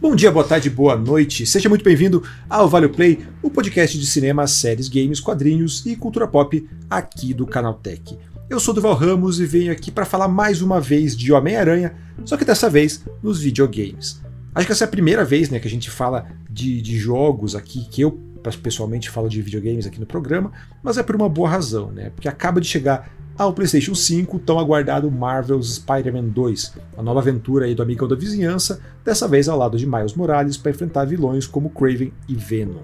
Bom dia, boa tarde, boa noite. Seja muito bem-vindo ao Vale Play, o podcast de cinema, séries, games, quadrinhos e cultura pop aqui do Canaltech. Eu sou Duval Ramos e venho aqui para falar mais uma vez de Homem-Aranha, só que dessa vez nos videogames. Acho que essa é a primeira vez né, que a gente fala de, de jogos aqui, que eu pessoalmente falo de videogames aqui no programa, mas é por uma boa razão, né? Porque acaba de chegar ao PlayStation 5 tão aguardado Marvel's Spider-Man 2, a nova aventura aí do amigão da vizinhança, dessa vez ao lado de Miles Morales para enfrentar vilões como Kraven e Venom.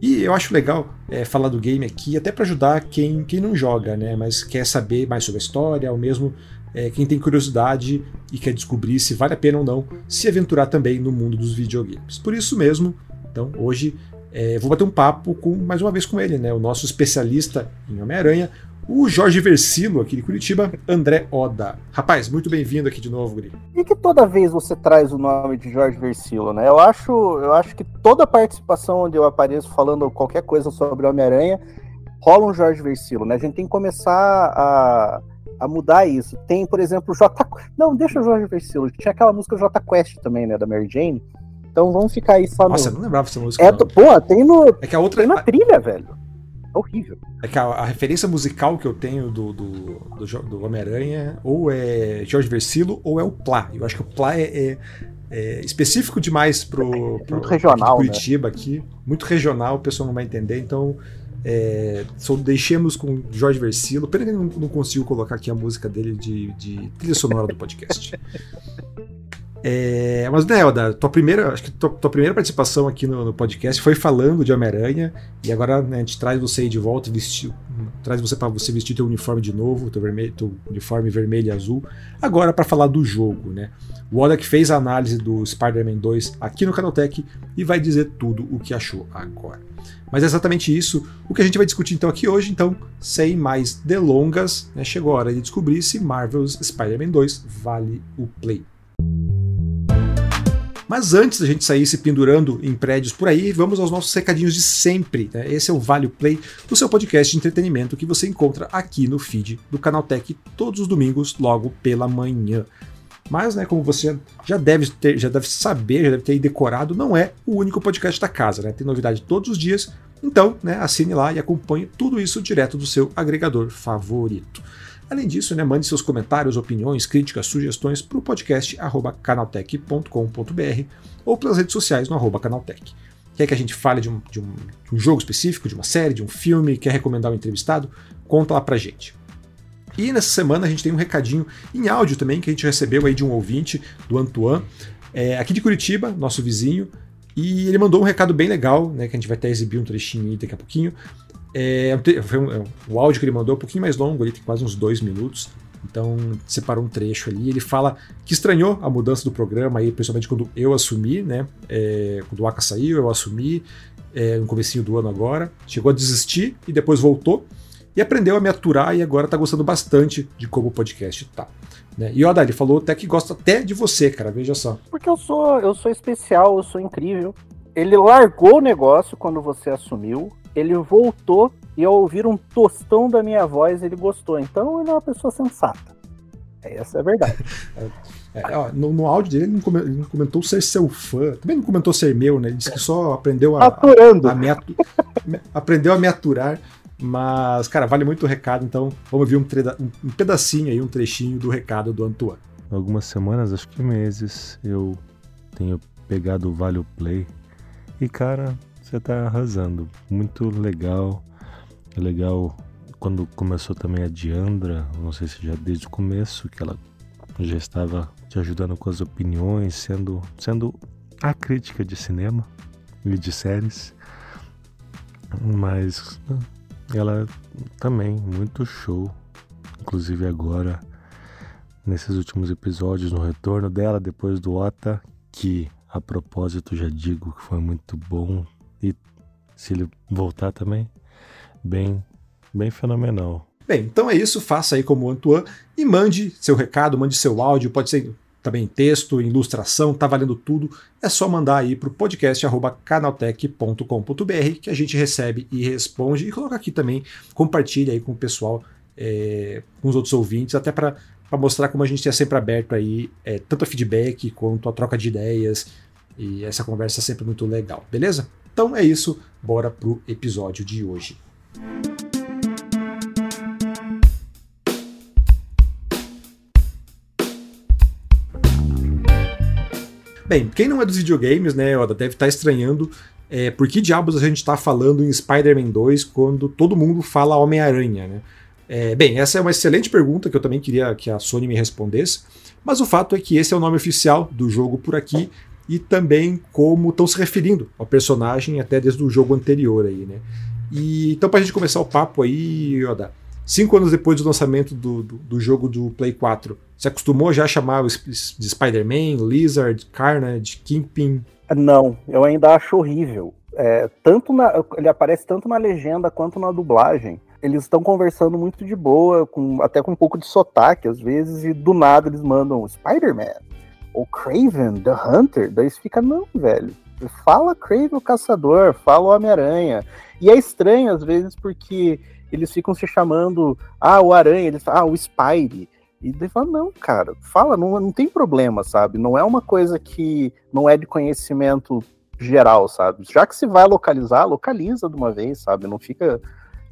E eu acho legal é, falar do game aqui, até para ajudar quem, quem não joga, né, mas quer saber mais sobre a história, ou mesmo é, quem tem curiosidade e quer descobrir se vale a pena ou não se aventurar também no mundo dos videogames. Por isso mesmo, então hoje é, vou bater um papo com mais uma vez com ele, né, o nosso especialista em Homem-Aranha, o Jorge Versilo, aqui de Curitiba, André Oda. Rapaz, muito bem-vindo aqui de novo, Guri. E que toda vez você traz o nome de Jorge Versilo, né? Eu acho, eu acho que toda participação onde eu apareço falando qualquer coisa sobre Homem-Aranha, rola um Jorge Versilo, né? A gente tem que começar a, a mudar isso. Tem, por exemplo, o J. Não, deixa o Jorge Versilo. Tinha aquela música J Quest também, né? Da Mary Jane. Então vamos ficar aí só Nossa, no... eu não lembrava dessa música. É, não. pô, tem no. É que a outra. Tem na trilha, velho horrível. É que a, a, referência musical que eu tenho do, do, do, do Homem-Aranha ou é Jorge Versilo ou é o Plá. Eu acho que o Plá é, é, é específico demais pro, pro muito regional, aqui Curitiba né? aqui. Muito regional, o pessoal não vai entender, então é, deixemos com Jorge Versilo. Pena que não, não consigo colocar aqui a música dele de, de trilha sonora do podcast. É, mas, né, tua primeira, acho que tua, tua primeira participação aqui no, no, podcast foi falando de Homem-Aranha, e agora né, a gente traz você aí de volta, vestir, traz você para você vestir teu uniforme de novo, teu, vermelho, teu uniforme vermelho e azul, agora para falar do jogo, né? O Oda que fez a análise do Spider-Man 2 aqui no Canaltech e vai dizer tudo o que achou agora. Mas é exatamente isso o que a gente vai discutir então aqui hoje, então, sem mais delongas, né, chegou a hora de descobrir se Marvel's Spider-Man 2 vale o play. Mas antes da gente sair se pendurando em prédios por aí, vamos aos nossos recadinhos de sempre. Né? Esse é o Vale Play, o seu podcast de entretenimento que você encontra aqui no feed do Canaltech todos os domingos, logo pela manhã. Mas, né, como você já deve, ter, já deve saber, já deve ter decorado, não é o único podcast da casa, né? Tem novidade todos os dias. Então, né, assine lá e acompanhe tudo isso direto do seu agregador favorito. Além disso, né, mande seus comentários, opiniões, críticas, sugestões para o podcast canaltech.com.br ou pelas redes sociais no arroba canaltech. Quer que a gente fale de um, de, um, de um, jogo específico, de uma série, de um filme, quer recomendar um entrevistado? Conta lá pra gente. E nessa semana a gente tem um recadinho em áudio também que a gente recebeu aí de um ouvinte, do Antoine, é, aqui de Curitiba, nosso vizinho, e ele mandou um recado bem legal, né, que a gente vai até exibir um trechinho aí daqui a pouquinho, é, foi um, o áudio que ele mandou é um pouquinho mais longo, ele tem quase uns dois minutos. Então, separou um trecho ali. Ele fala que estranhou a mudança do programa, aí, principalmente quando eu assumi, né? É, quando o Aka saiu, eu assumi é, no comecinho do ano agora. Chegou a desistir e depois voltou. E aprendeu a me aturar e agora tá gostando bastante de como o podcast tá. Né? E olha, ele falou até que gosta até de você, cara, veja só. Porque eu sou, eu sou especial, eu sou incrível. Ele largou o negócio quando você assumiu ele voltou e ao ouvir um tostão da minha voz, ele gostou. Então ele é uma pessoa sensata. Essa é a verdade. É, ó, no, no, áudio dele ele não, ele não, comentou ser seu fã, também não comentou ser meu, né? Ele disse que só aprendeu a, Aturando. a, a me atu, aprendeu a me aturar. Mas, cara, vale muito o recado, então vamos ver um, um, pedacinho aí, um trechinho do recado do Antoine. Algumas semanas, acho que meses, eu tenho pegado o Vale Play. E, cara, você tá arrasando. Muito legal. É legal quando começou também a Diandra, não sei se já desde o começo, que ela já estava te ajudando com as opiniões, sendo, sendo a crítica de cinema e de séries. Mas ela também, muito show. Inclusive agora, nesses últimos episódios, no retorno dela, depois do Ota, que a propósito já digo que foi muito bom e se ele voltar também, bem, bem fenomenal. Bem, então é isso, faça aí como o Antoine e mande seu recado, mande seu áudio, pode ser também texto, ilustração, tá valendo tudo. É só mandar aí para o podcast canaltech.com.br que a gente recebe e responde e coloca aqui também, compartilha aí com o pessoal, é, com os outros ouvintes, até para mostrar como a gente é sempre aberto aí, é, tanto a feedback quanto a troca de ideias E essa conversa é sempre muito legal, beleza? Então é isso, bora pro episódio de hoje. Bem, quem não é dos videogames, né, Oda, deve estar estranhando é, por que diabos a gente está falando em Spider-Man 2 quando todo mundo fala Homem-Aranha, né? É, bem, essa é uma excelente pergunta que eu também queria que a Sony me respondesse, mas o fato é que esse é o nome oficial do jogo por aqui e também como estão se referindo ao personagem até desde o jogo anterior aí, né? E, então, para a gente começar o papo aí, Oda, cinco anos depois do lançamento do, do, do, jogo do Play 4, você acostumou já a chamar de Spider-Man, Lizard, Carnage, Kingpin? Não, eu ainda acho horrível. É, tanto na, ele aparece tanto na legenda quanto na dublagem. Eles estão conversando muito de boa, com, até com um pouco de sotaque às vezes, e do nada eles mandam Spider-Man ou Craven, The Hunter. Daí você fica, não, velho. Fala Craven o Caçador, fala o Homem-Aranha. E é estranho às vezes porque eles ficam se chamando, ah, o Aranha, eles falam, ah, o Spidey. E daí fala, não, cara, fala, não, não tem problema, sabe? Não é uma coisa que não é de conhecimento geral, sabe? Já que se vai localizar, localiza de uma vez, sabe? Não fica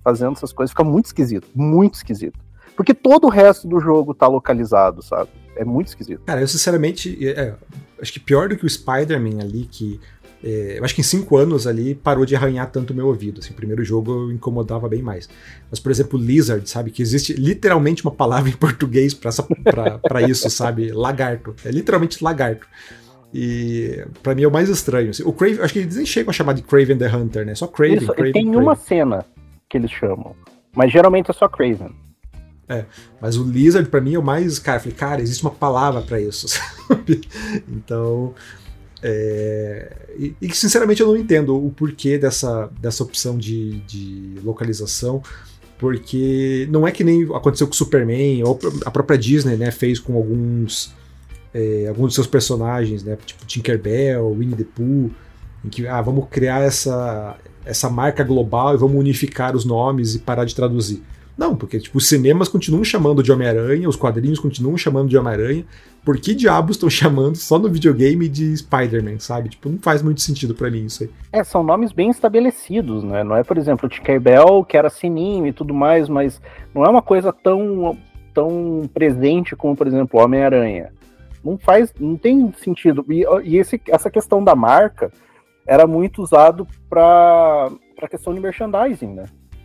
fazendo essas coisas, fica muito esquisito, muito esquisito. Porque todo o resto do jogo tá localizado, sabe? É muito esquisito. Cara, eu sinceramente, é, acho que pior do que o Spider-Man ali, que é, eu acho que em cinco anos ali parou de arranhar tanto o meu ouvido. Assim, o primeiro jogo eu incomodava bem mais. Mas, por exemplo, Lizard, sabe? Que existe literalmente uma palavra em português para isso, sabe? Lagarto. É literalmente lagarto. E para mim é o mais estranho. Assim, o Craven, acho que eles nem chegam a chamar de Craven the Hunter, né? Só Craven. Isso, Craven, tem Craven. uma cena que eles chamam. Mas geralmente é só Craven. É, mas o Lizard para mim é o mais. Cara, eu falei, cara, existe uma palavra para isso, sabe? Então. É, e, e, sinceramente eu não entendo o porquê dessa, dessa opção de, de localização, porque não é que nem aconteceu com o Superman, ou a própria Disney né, fez com alguns, é, alguns dos seus personagens, né, tipo Tinkerbell, Winnie the Pooh, em que ah, vamos criar essa, essa marca global e vamos unificar os nomes e parar de traduzir. Não, porque tipo, os cinemas continuam chamando de Homem-Aranha, os quadrinhos continuam chamando de Homem-Aranha. Por que diabos estão chamando só no videogame de Spider-Man, sabe? Tipo, não faz muito sentido para mim isso aí. É, são nomes bem estabelecidos, né? Não é, por exemplo, o Tinkerbell, que era sininho e tudo mais, mas não é uma coisa tão, tão presente como, por exemplo, Homem-Aranha. Não faz, não tem sentido. E, e esse, essa questão da marca era muito usado para a questão de merchandising, né?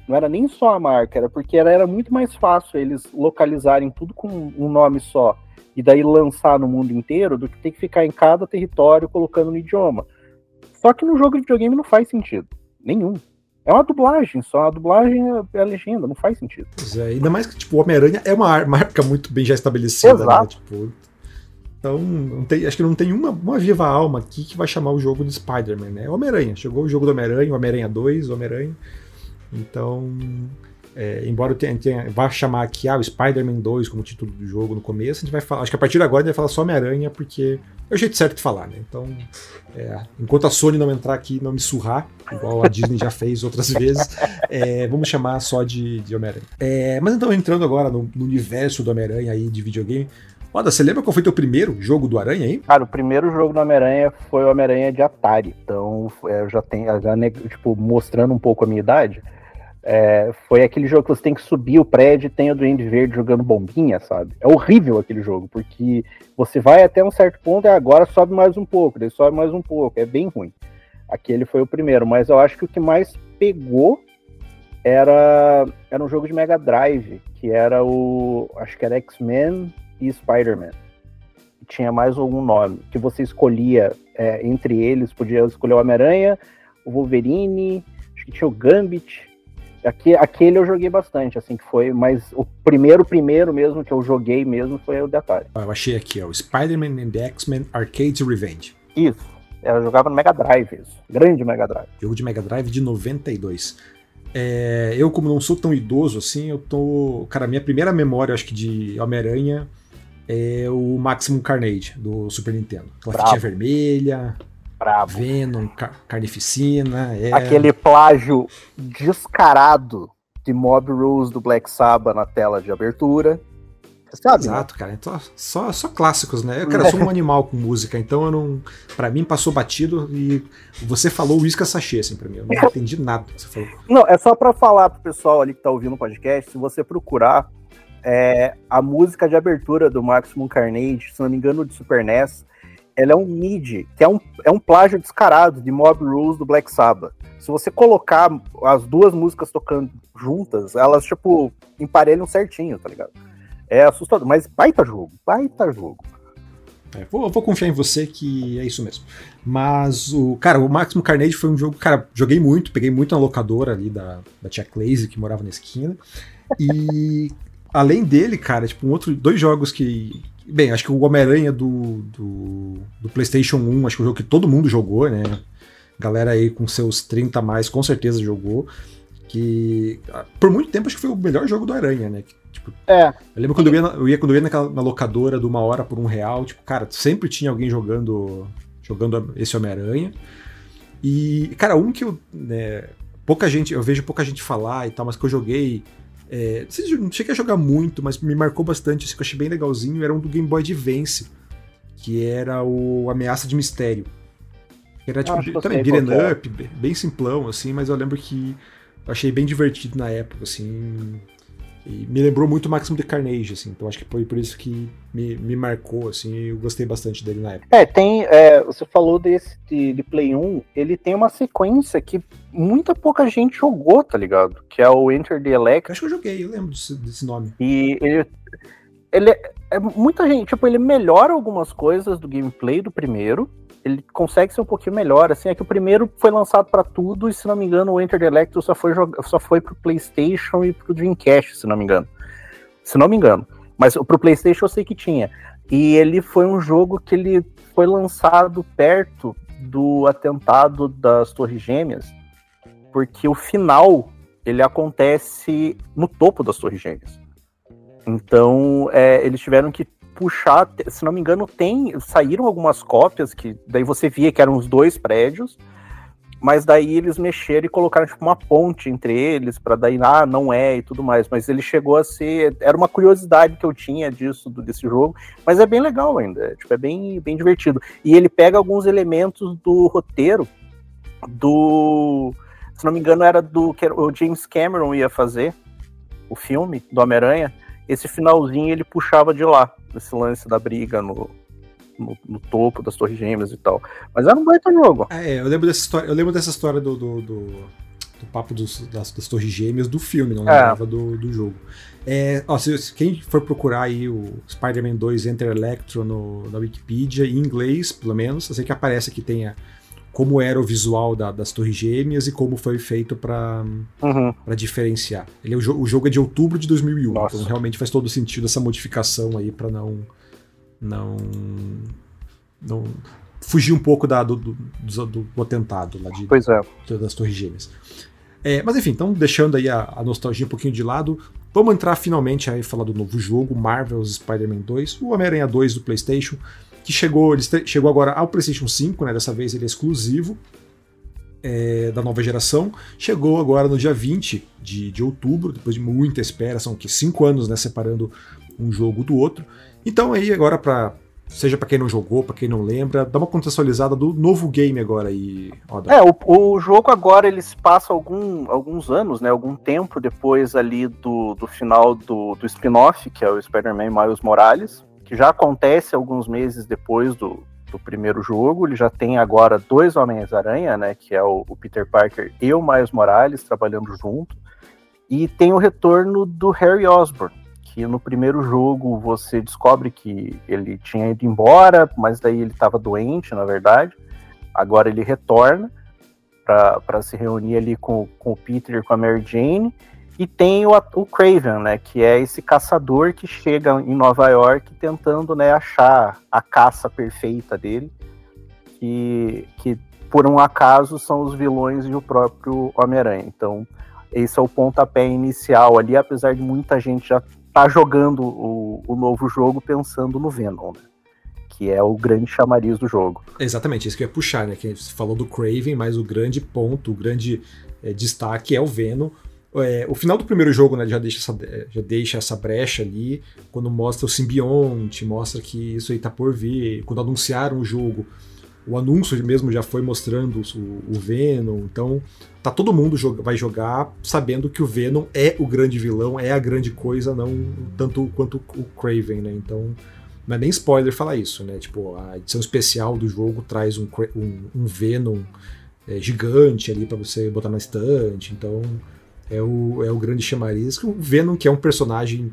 Não era nem só a marca, era porque era, era muito mais fácil eles localizarem tudo com um nome só e daí lançar no mundo inteiro do que ter que ficar em cada território colocando no idioma. Só que no jogo de videogame não faz sentido. Nenhum. É uma dublagem, só a dublagem é a legenda, não faz sentido. Pois é, ainda mais que, tipo, o Homem-Aranha é uma marca muito bem já estabelecida, né? Exato. né? Tipo, então, tem, acho que não tem uma, uma viva alma aqui que vai chamar o jogo de Spider-Man, né? É Homem-Aranha. Chegou o jogo do Homem-Aranha, Homem-Aranha 2, Homem-Aranha. Então, é, embora tenha, tenha, vá chamar aqui ah, o Spider-Man 2 como título do jogo no começo, a gente vai falar. Acho que a partir de agora a gente vai falar só Homem-Aranha, porque é o jeito certo de falar, né? Então, é, enquanto a Sony não entrar aqui e não me surrar, igual a Disney já fez outras vezes, é, vamos chamar só de, de Homem-Aranha. É, mas então, entrando agora no, no universo do Homem-Aranha aí de videogame. Oda, você lembra qual foi teu primeiro jogo do Aranha aí? Cara, o primeiro jogo do Homem-Aranha foi o Homem-Aranha de Atari. Então, é, eu já tenho, já, tipo, mostrando um pouco a minha idade. É, foi aquele jogo que você tem que subir o prédio e tem o Duende Verde jogando bombinha, sabe? É horrível aquele jogo, porque você vai até um certo ponto e agora sobe mais um pouco, daí sobe mais um pouco, é bem ruim. Aquele foi o primeiro, mas eu acho que o que mais pegou era, era um jogo de Mega Drive, que era o. Acho que era X-Men e Spider-Man. Tinha mais algum nome, que você escolhia é, entre eles, podia escolher o Homem-Aranha, o Wolverine, acho que tinha o Gambit, Aqui, aquele eu joguei bastante, assim, que foi, mas o primeiro, primeiro mesmo que eu joguei mesmo foi o de Atari. Ah, eu achei aqui, ó, o Spider-Man and X-Men Arcade Revenge. Isso, eu jogava no Mega Drive, isso. grande Mega Drive. Jogo de Mega Drive de 92. É, eu, como não sou tão idoso assim, eu tô. Cara, minha primeira memória, acho que de Homem-Aranha é o Maximum Carnage do Super Nintendo. Aquela fitinha vermelha, Bravo. Venom, car Carnificina. É... Aquele plágio descarado de Mob Rules do Black Sabbath na tela de abertura. sabe? Exato, cara. Então, só, só clássicos, né? Eu, cara, eu sou um animal com música, então eu não. Pra mim passou batido e você falou uísca sachê, assim, pra mim. Eu não entendi nada que você falou. Não, é só pra falar pro pessoal ali que tá ouvindo o podcast, se você procurar é, a música de abertura do Maximum Carnage, se não me engano, de Super NES, ela é um MIDI, que é um, é um plágio descarado de Mob Rules do Black Sabbath. Se você colocar as duas músicas tocando juntas, elas, tipo, emparelham certinho, tá ligado? É assustador, mas baita jogo, baita jogo. É, vou, vou, confiar em você que é isso mesmo. Mas o. Cara, o Maximum Carnage foi um jogo. Cara, joguei muito, peguei muito na locadora ali da, da tia Claze, que morava na esquina. E além dele, cara, tipo, um outro, dois jogos que. Bem, acho que o Homem-Aranha do, do, do, PlayStation 1, acho que é o jogo que todo mundo jogou, né? Galera aí com seus 30 a mais com certeza jogou. Que por muito tempo acho que foi o melhor jogo do Aranha, né? Tipo, é. Eu lembro quando eu ia, eu ia, quando eu ia naquela, na locadora de uma hora por um real, tipo, cara, sempre tinha alguém jogando jogando esse Homem-Aranha. E, cara, um que eu. Né, pouca gente, eu vejo pouca gente falar e tal, mas que eu joguei é, não cheguei a jogar muito, mas me marcou bastante, assim, que eu achei bem legalzinho, era um do Game Boy Advance, que era o Ameaça de Mistério. Era tipo, ah, também beat'em é. up, bem simplão, assim, mas eu lembro que eu achei bem divertido na época, assim. E me lembrou muito o Máximo de Carnage, assim. Então acho que foi por isso que me, me marcou, assim, eu gostei bastante dele na época. É, tem. É, você falou desse de, de, Play 1, ele tem uma sequência que muita pouca gente jogou, tá ligado? Que é o Enter the Electric. Acho que eu joguei, eu lembro desse, desse nome. E ele. Ele é, é muita gente, tipo, ele melhora algumas coisas do gameplay do primeiro, ele consegue ser um pouquinho melhor. Assim, é que o primeiro foi lançado para tudo, e se não me engano, o Enter the Electro só foi, só foi pro PlayStation e pro Dreamcast, se não me engano. Se não me engano. Mas pro PlayStation eu sei que tinha. E ele foi um jogo que ele foi lançado perto do atentado das Torres Gêmeas, porque o final ele acontece no topo das Torres Gêmeas. Então, é, eles tiveram que puxar, se não me engano, tem saíram algumas cópias que daí você via que eram os dois prédios, mas daí eles mexeram e colocaram tipo, uma ponte entre eles para daí ah, não é e tudo mais, mas ele chegou a ser era uma curiosidade que eu tinha disso desse jogo, mas é bem legal ainda, é, tipo, é bem bem divertido. E ele pega alguns elementos do roteiro do se não me engano era do que o James Cameron ia fazer o filme do Homem-Aranha esse finalzinho ele puxava de lá, esse lance da briga no, no, no, topo das Torres Gêmeas e tal. Mas era um baita jogo. É, eu lembro dessa história, eu lembro dessa história do, do, do, do papo dos, das, das, Torres Gêmeas do filme, não é. lembrava é. do, do jogo. É, ó, se, quem for procurar aí o Spider-Man 2 Enter Electro no, na Wikipedia, em inglês, pelo menos, eu sei que aparece que tem a, como era o visual da, das Torres Gêmeas e como foi feito para uhum. diferenciar. Ele, o, o, jogo é de outubro de 2001, Nossa. então realmente faz todo sentido essa modificação aí para não, não não fugir um pouco da, do, do, do, do atentado lá de, pois é. das Torres Gêmeas. É, mas enfim, então deixando aí a, a, nostalgia um pouquinho de lado, vamos entrar finalmente aí falar do novo jogo, Marvel's Spider-Man 2, o Homem-Aranha 2 do PlayStation que chegou, ele chegou agora ao PlayStation 5, né? Dessa vez ele é exclusivo é, da nova geração. Chegou agora no dia 20 de, de outubro, depois de muita espera, são que cinco anos, né? Separando um jogo do outro. Então aí agora para seja para quem não jogou, para quem não lembra, dá uma contextualizada do novo game agora aí. Oda. É, o, o jogo agora ele se passa algum, alguns anos, né, algum tempo depois ali do, do final do, do spin-off, que é o Spider-Man Miles Morales que já acontece alguns meses depois do, do primeiro jogo. Ele já tem agora dois Homens-Aranha, né? Que é o, o, Peter Parker e o Miles Morales trabalhando junto. E tem o retorno do Harry Osborn, que no primeiro jogo você descobre que ele tinha ido embora, mas daí ele estava doente, na verdade. Agora ele retorna para se reunir ali com, com o Peter e com a Mary Jane. E tem o, o Craven, né, que é esse caçador que chega em Nova York tentando né, achar a caça perfeita dele, que, que por um acaso são os vilões e o próprio Homem-Aranha. Então, esse é o pontapé inicial ali, apesar de muita gente já tá jogando o, o novo jogo pensando no Venom, né? que é o grande chamariz do jogo. Exatamente, isso que eu ia puxar, né? Que você falou do Craven, mas o grande ponto, o grande é, destaque é o Venom, é, o final do primeiro jogo né, já, deixa essa, já deixa essa brecha ali, quando mostra o simbionte, mostra que isso aí tá por vir. Quando anunciaram o jogo, o anúncio mesmo já foi mostrando o, o Venom, então tá todo mundo joga, vai jogar sabendo que o Venom é o grande vilão, é a grande coisa, não tanto quanto o Craven, né? Então não é nem spoiler falar isso, né? Tipo, a edição especial do jogo traz um, um, um Venom é, gigante ali para você botar na estante, então é o, é o grande chamariz. O Venom, que é um personagem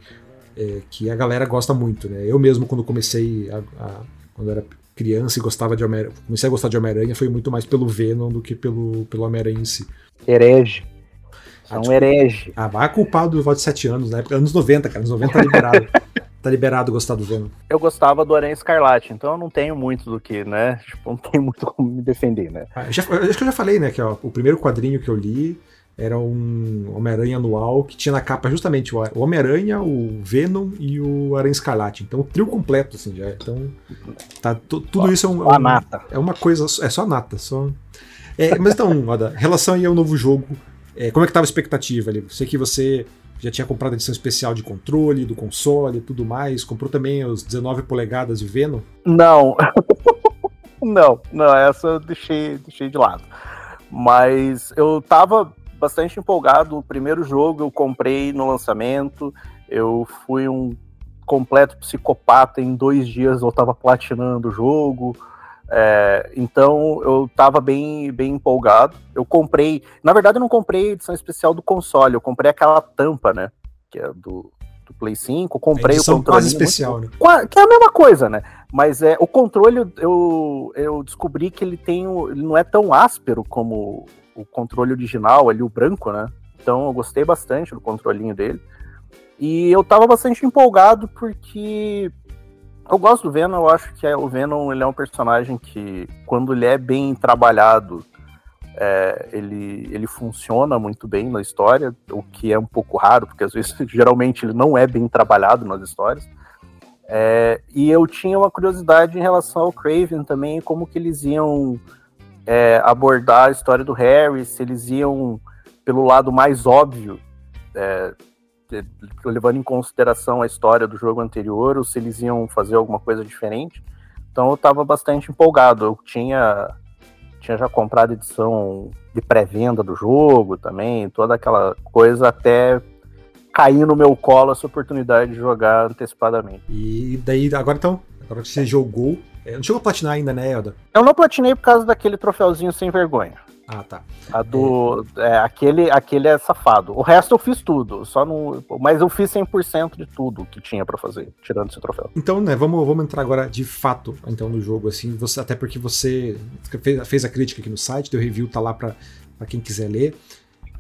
é, que a galera gosta muito, né? Eu mesmo, quando comecei a, a quando era criança e gostava de Homem comecei a gostar de Homem-Aranha, foi muito mais pelo Venom do que pelo, pelo Homem-Aranha em si. Herege. É um tipo, herege. Ah, vai culpar do voto de 7 anos, né? Anos 90, cara. Anos 90 tá liberado. tá liberado gostar do Venom. Eu gostava do Aranha Escarlate, então eu não tenho muito do que, né? Tipo, não tenho muito como me defender, né? Ah, já, acho que eu já falei, né? Que ó, o primeiro quadrinho que eu li era um Homem-Aranha anual que tinha na capa justamente o Homem-Aranha, o Venom e o Aranha Escarlate. Então, o trio completo, assim, já. Então, tá, tudo isso é, um, é, nata. é uma coisa. É só nata. Só... É, mas então, Oda, relação aí ao novo jogo, é, como é que tava a expectativa ali? Sei que você já tinha comprado a edição especial de controle, do console e tudo mais. Comprou também os 19 polegadas de Venom? Não. não, não, essa eu deixei, deixei de lado. Mas eu tava bastante empolgado. O primeiro jogo eu comprei no lançamento. Eu fui um completo psicopata. Em dois dias eu estava platinando o jogo. É, então eu estava bem, bem empolgado. Eu comprei, na verdade, eu não comprei a edição especial do console, eu comprei aquela tampa, né? Que é do, do Play 5. Comprei o controle. quase especial, muito, né? Que é a mesma coisa, né? Mas é, o controle eu, eu descobri que ele tem. Ele não é tão áspero como o controle original ali, o branco, né? Então eu gostei bastante do controlinho dele. E eu tava bastante empolgado porque eu gosto do Venom, eu acho que é, o Venom ele é um personagem que, quando ele é bem trabalhado, é, ele, ele funciona muito bem na história, o que é um pouco raro, porque às vezes, geralmente, ele não é bem trabalhado nas histórias. É, e eu tinha uma curiosidade em relação ao Craven também, como que eles iam é, abordar a história do Harry, se eles iam pelo lado mais óbvio, é, levando em consideração a história do jogo anterior, ou se eles iam fazer alguma coisa diferente. Então eu estava bastante empolgado. Eu tinha, tinha já comprado edição de pré-venda do jogo também, toda aquela coisa até cair no meu colo essa oportunidade de jogar antecipadamente. E daí, agora então, agora que você jogou, não chegou a platinar ainda, né, Elda? Eu não platinei por causa daquele troféuzinho sem vergonha. Ah, tá. A do. É. É, aquele, aquele é safado. O resto eu fiz tudo. Só não. Mas eu fiz 100% de tudo que tinha para fazer, tirando esse troféu. Então, né, vamos, vamos entrar agora de fato então no jogo, assim. Você, até porque você fez, fez a crítica aqui no site, teu review tá lá para quem quiser ler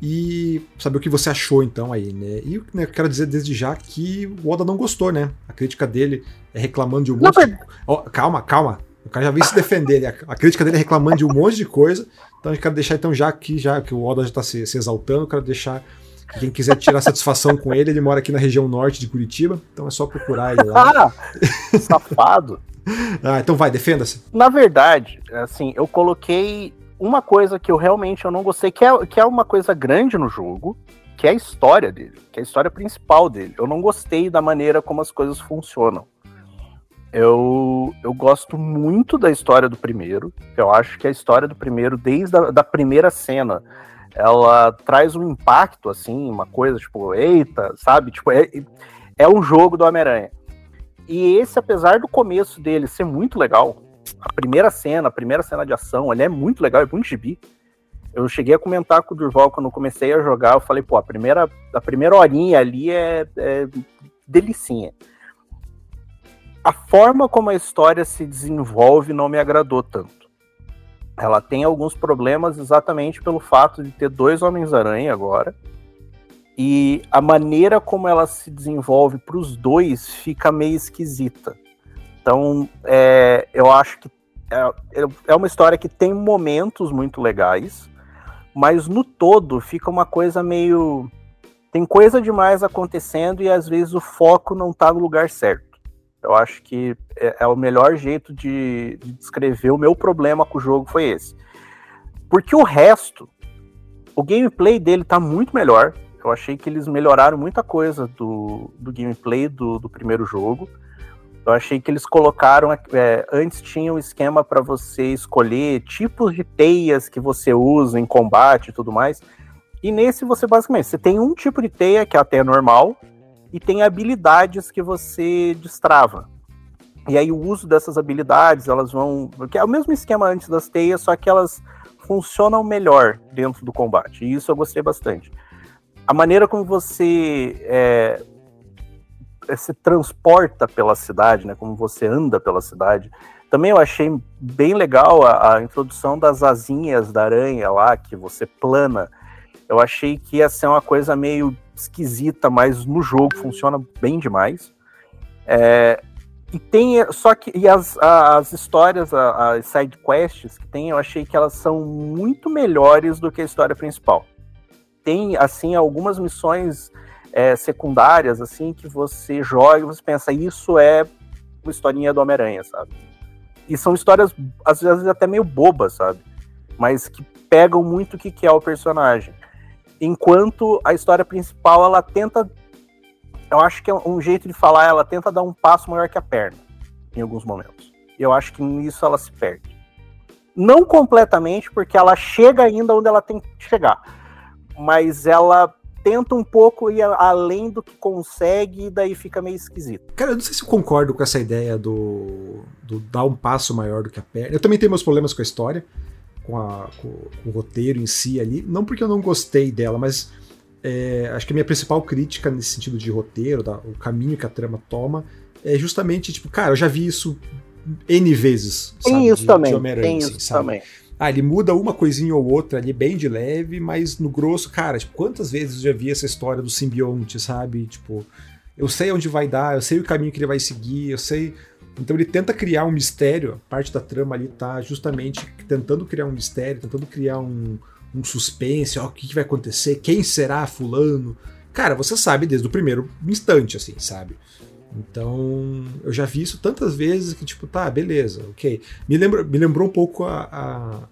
e saber o que você achou então aí, né? E né, eu quero dizer desde já que o Oda não gostou, né? A crítica dele é reclamando de um monte de... oh, calma, calma. O cara já veio se defender. Né? A crítica dele é reclamando de um monte de coisa. Então eu quero deixar então já aqui, já que o Oda já está se, se exaltando, eu quero deixar que quem quiser tirar satisfação com ele, ele mora aqui na região norte de Curitiba, então é só procurar ele lá. Safado. ah, então vai, defenda-se. Na verdade, assim, eu coloquei uma coisa que eu realmente eu não gostei, que é, que é uma coisa grande no jogo, que é a história dele, que é a história principal dele. Eu não gostei da maneira como as coisas funcionam. Eu, eu gosto muito da história do primeiro. Eu acho que a história do primeiro, desde a da primeira cena, ela traz um impacto, assim, uma coisa tipo, eita, sabe? Tipo, é, é um jogo do Homem-Aranha. E esse, apesar do começo dele ser muito legal, a primeira cena, a primeira cena de ação, ele é muito legal, é muito gibi. Eu cheguei a comentar com o Durval quando comecei a jogar, eu falei, pô, a primeira, a primeira horinha ali é, é delicinha. A forma como a história se desenvolve não me agradou tanto. Ela tem alguns problemas exatamente pelo fato de ter dois Homens-Aranha agora. E a maneira como ela se desenvolve para os dois fica meio esquisita. Então, é, eu acho que é, é uma história que tem momentos muito legais, mas no todo fica uma coisa meio. Tem coisa demais acontecendo e às vezes o foco não está no lugar certo. Eu acho que é, é o melhor jeito de, de descrever o meu problema com o jogo foi esse. Porque o resto, o gameplay dele tá muito melhor. Eu achei que eles melhoraram muita coisa do, do gameplay do, do primeiro jogo. Eu achei que eles colocaram. É, antes tinha um esquema para você escolher tipos de teias que você usa em combate e tudo mais. E nesse você basicamente você tem um tipo de teia, que é a teia normal, e tem habilidades que você destrava. E aí o uso dessas habilidades, elas vão. Porque é o mesmo esquema antes das teias, só que elas funcionam melhor dentro do combate. E isso eu gostei bastante. A maneira como você é, se transporta pela cidade, né? Como você anda pela cidade. Também eu achei bem legal a, a, introdução das asinhas da aranha lá, que você plana. Eu achei que ia ser uma coisa meio esquisita, mas no jogo funciona bem demais. É, e tem só que e as, as histórias, as side quests que tem, eu achei que elas são muito melhores do que a história principal. Tem assim algumas missões é, secundárias, assim, que você joga e você pensa, isso é uma historinha do Homem-Aranha, sabe? E são histórias, às vezes, até meio bobas, sabe? Mas que pegam muito o que é o personagem. Enquanto a história principal, ela tenta. Eu acho que é um jeito de falar, ela tenta dar um passo maior que a perna, em alguns momentos. E eu acho que nisso ela se perde. Não completamente, porque ela chega ainda onde ela tem que chegar. Mas ela tenta um pouco ir além do que consegue e daí fica meio esquisito. Cara, eu não sei se eu concordo com essa ideia do, do dar um passo maior do que a perna. Eu também tenho meus problemas com a história, com, a, com, com o roteiro em si ali. Não porque eu não gostei dela, mas é, acho que a minha principal crítica nesse sentido de roteiro, da, o caminho que a trama toma, é justamente, tipo, cara, eu já vi isso N vezes. Tem sabe, isso de, também. De tem isso assim, também. Ah, ele muda uma coisinha ou outra ali, bem de leve, mas no grosso, cara, tipo, quantas vezes eu já vi essa história do simbionte, sabe? Tipo, eu sei onde vai dar, eu sei o caminho que ele vai seguir, eu sei. Então ele tenta criar um mistério, parte da trama ali tá justamente tentando criar um mistério, tentando criar um, um suspense, ó, o que, que vai acontecer, quem será fulano. Cara, você sabe desde o primeiro instante, assim, sabe? Então, eu já vi isso tantas vezes que, tipo, tá, beleza, ok. Me, lembra, me lembrou um pouco a. a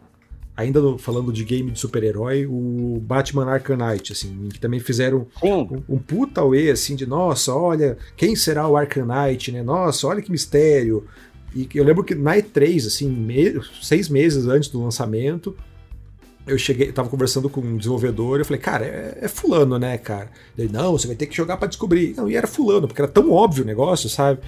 ainda no, falando de game de super-herói, o Batman Arkham Knight, assim, que também fizeram um, um puta away, assim, de nossa, olha, quem será o Arkham Knight, né? Nossa, olha que mistério. E eu lembro que na E3, assim, me, seis meses antes do lançamento, eu cheguei, tava conversando com um desenvolvedor, eu falei, cara, é, é fulano, né, cara? Ele, não, você vai ter que jogar para descobrir. Não, e era fulano, porque era tão óbvio o negócio, sabe?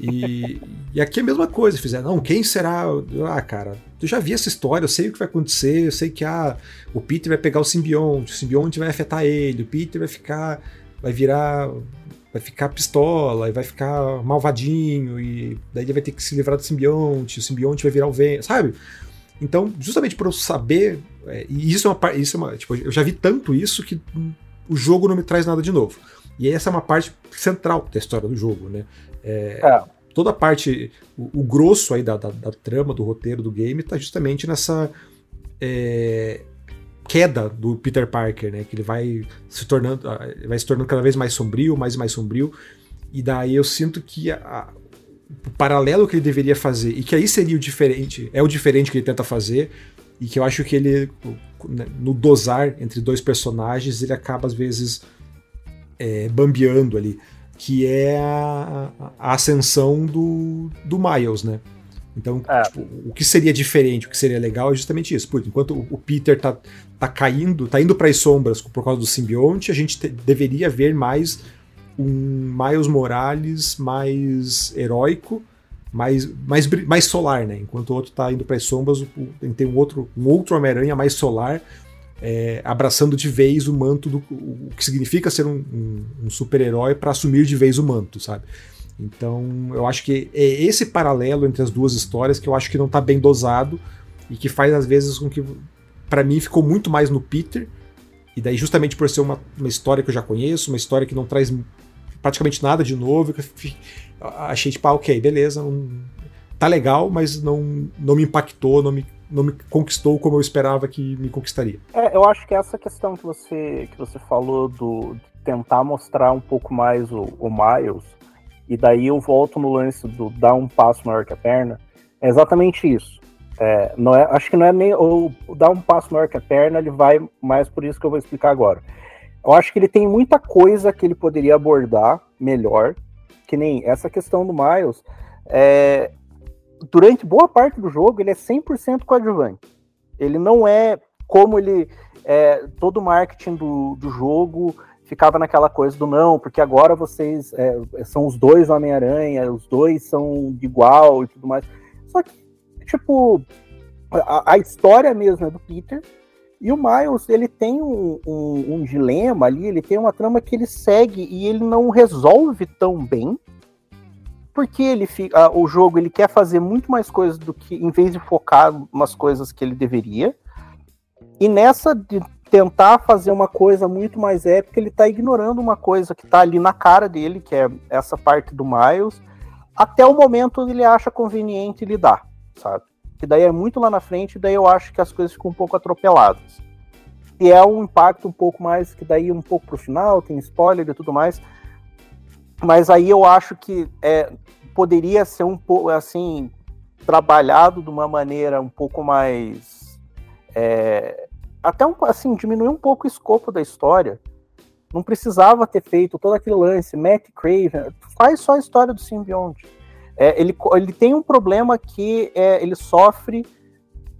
E, e aqui é a mesma coisa, fizeram, não, quem será? Ah, cara, eu já vi essa história, eu sei o que vai acontecer, eu sei que ah, o Peter vai pegar o simbionte, o simbionte vai afetar ele, o Peter vai ficar, vai virar, vai ficar pistola, e vai ficar malvadinho, e daí ele vai ter que se livrar do simbionte, o simbionte vai virar o vento, sabe? Então, justamente por eu saber, é, e isso é uma isso é uma, tipo, eu já vi tanto isso que o jogo não me traz nada de novo. E essa é uma parte central da história do jogo, né? É, é. Toda a parte, o, o grosso aí da, da, da, trama, do roteiro do game, tá justamente nessa é, queda do Peter Parker, né? Que ele vai se tornando, vai se tornando cada vez mais sombrio, mais e mais sombrio. E daí eu sinto que a, paralelo que ele deveria fazer, e que aí seria o diferente, é o diferente que ele tenta fazer, e que eu acho que ele, né, no dosar entre dois personagens, ele acaba às vezes é, bambeando ali, que é a, a ascensão do, do Miles, né? Então, é. tipo, o que seria diferente, o que seria legal é justamente isso. Porque enquanto o Peter tá, tá caindo, tá indo para as sombras por causa do simbionte, a gente te, deveria ver mais um Miles Morales mais heróico, mais, mais, mais solar, né? Enquanto o outro tá indo para as sombras, tem um outro, um outro Homem-Aranha mais solar, é, abraçando de vez o manto do o que significa ser um, um, um super-herói para assumir de vez o manto, sabe? Então, eu acho que é esse paralelo entre as duas histórias que eu acho que não tá bem dosado e que faz às vezes com que para mim ficou muito mais no Peter e daí justamente por ser uma, uma história que eu já conheço, uma história que não traz praticamente nada de novo. achei tipo, ah, ok, beleza, não, tá legal, mas não, não me impactou, não me, não me conquistou como eu esperava que me conquistaria. É, eu acho que essa questão que você, que você falou do tentar mostrar um pouco mais o, o Miles, e daí eu volto no lance do dar um passo maior que a perna, é exatamente isso. É, não é, acho que não é nem o dar um passo maior que a perna, ele vai mais por isso que eu vou explicar agora Eu acho que ele tem muita coisa que ele poderia abordar melhor, que nem essa questão do Miles. É, durante boa parte do jogo, ele é 100% coadjuvante. Ele não é como ele. É, todo o marketing do, do jogo ficava naquela coisa do não, porque agora vocês é, são os dois Homem-Aranha, os dois são igual e tudo mais. Só que, tipo, a, a história mesmo é do Peter, e o Miles, ele tem um, um, um, dilema ali, ele tem uma trama que ele segue e ele não resolve tão bem, porque ele fica, o jogo ele quer fazer muito mais coisas do que, em vez de focar umas coisas que ele deveria. E nessa de tentar fazer uma coisa muito mais épica, ele tá ignorando uma coisa que tá ali na cara dele, que é essa parte do Miles, até o momento ele acha conveniente lidar, sabe? Que daí é muito lá na frente, daí eu acho que as coisas ficam um pouco atropeladas. E é um impacto um pouco mais, que daí um pouco pro final, tem spoiler e tudo mais. Mas aí eu acho que é, poderia ser um pouco, assim, trabalhado de uma maneira um pouco mais. É, até um, assim, diminuir um pouco o escopo da história. Não precisava ter feito todo aquele lance, Matt Craven, faz só a história do simbionte é, ele, ele tem um problema que é, ele sofre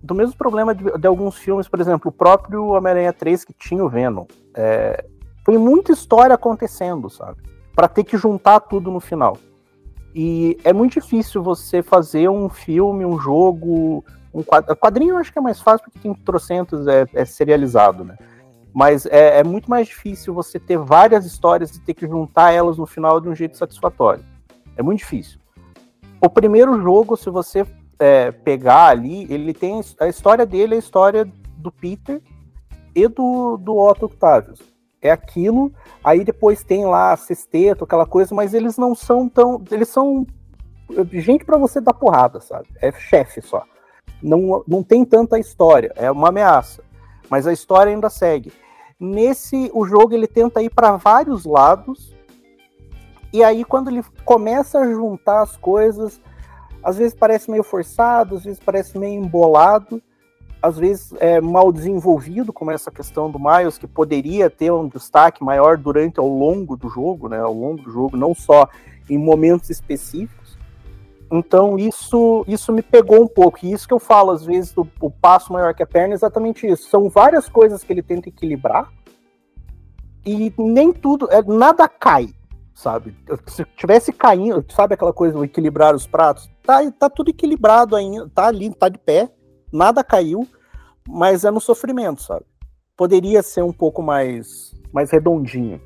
do mesmo problema de, de, alguns filmes, por exemplo, o próprio Homem-Aranha 3 que tinha o Venom. É, muita história acontecendo, sabe? Para ter que juntar tudo no final. E é muito difícil você fazer um filme, um jogo, um quadrinho. Quadrinho eu acho que é mais fácil porque tem trocentos, é, é serializado, né? Mas é, é, muito mais difícil você ter várias histórias e ter que juntar elas no final de um jeito satisfatório. É muito difícil. O primeiro jogo, se você é, pegar ali, ele tem a história dele, é a história do Peter e do, do Otto Octavius. É aquilo, aí depois tem lá sexteto, aquela coisa, mas eles não são tão. Eles são gente para você dar porrada, sabe? É chefe só. Não, não tem tanta história, é uma ameaça. Mas a história ainda segue. Nesse, o jogo ele tenta ir para vários lados e aí, quando ele começa a juntar as coisas, às vezes parece meio forçado, às vezes parece meio embolado, às vezes é mal desenvolvido, como essa questão do Miles, que poderia ter um destaque maior durante ao longo do jogo, né? Ao longo do jogo, não só em momentos específicos. Então isso isso me pegou um pouco. E isso que eu falo, às vezes, do o passo maior que a perna é exatamente isso. São várias coisas que ele tenta equilibrar. E nem tudo, é, nada cai sabe? Se tivesse caindo, sabe aquela coisa, equilibrar os pratos? Tá, tá tudo equilibrado ainda, tá ali, tá de pé, nada caiu, mas é no sofrimento, sabe? Poderia ser um pouco mais, mais redondinho.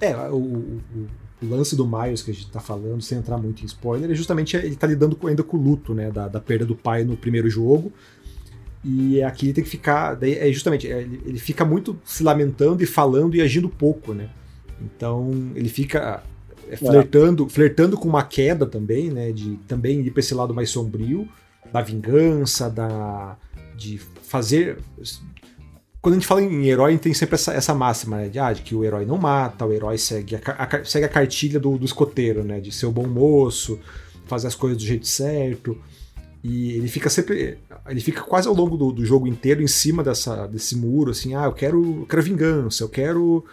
É, o, o, o lance do Miles que a gente tá falando, sem entrar muito em spoiler, é justamente ele tá lidando ainda com o luto, né, da, da perda do pai no primeiro jogo, e aqui ele tem que ficar. Daí é justamente, é, ele, ele, fica muito se lamentando e falando e agindo pouco, né? Então ele fica é, flertando, é. flertando com uma queda também, né? De também ir para esse lado mais sombrio, da vingança, da de fazer. Quando a gente fala em herói, tem sempre essa, essa máxima, né? De, ah, de que o herói não mata, o herói segue a, a, segue a cartilha do, do escoteiro, né? De ser o bom moço, fazer as coisas do jeito certo. E ele fica sempre. Ele fica quase ao longo do, do jogo inteiro em cima dessa, desse muro, assim, ah, eu quero, eu quero vingança, eu quero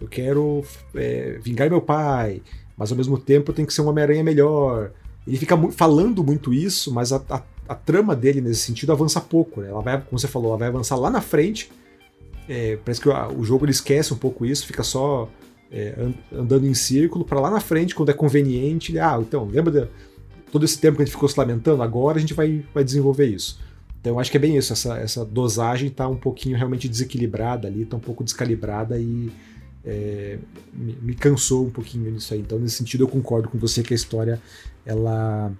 eu quero é, vingar meu pai, mas ao mesmo tempo eu tenho que ser um Homem-Aranha melhor. Ele fica mu falando muito isso, mas a, a, a, trama dele nesse sentido avança pouco. Né? Ela vai, como você falou, ela vai avançar lá na frente. É, parece que o, o, jogo ele esquece um pouco isso, fica só é, andando em círculo para lá na frente, quando é conveniente. Ele, ah, então, lembra de todo esse tempo que a gente ficou se lamentando? Agora a gente vai, vai desenvolver isso. Então acho que é bem isso, essa, essa dosagem está um pouquinho realmente desequilibrada ali, está um pouco descalibrada e é, me, me, cansou um pouquinho nisso aí. Então, nesse sentido, eu concordo com você que a história ela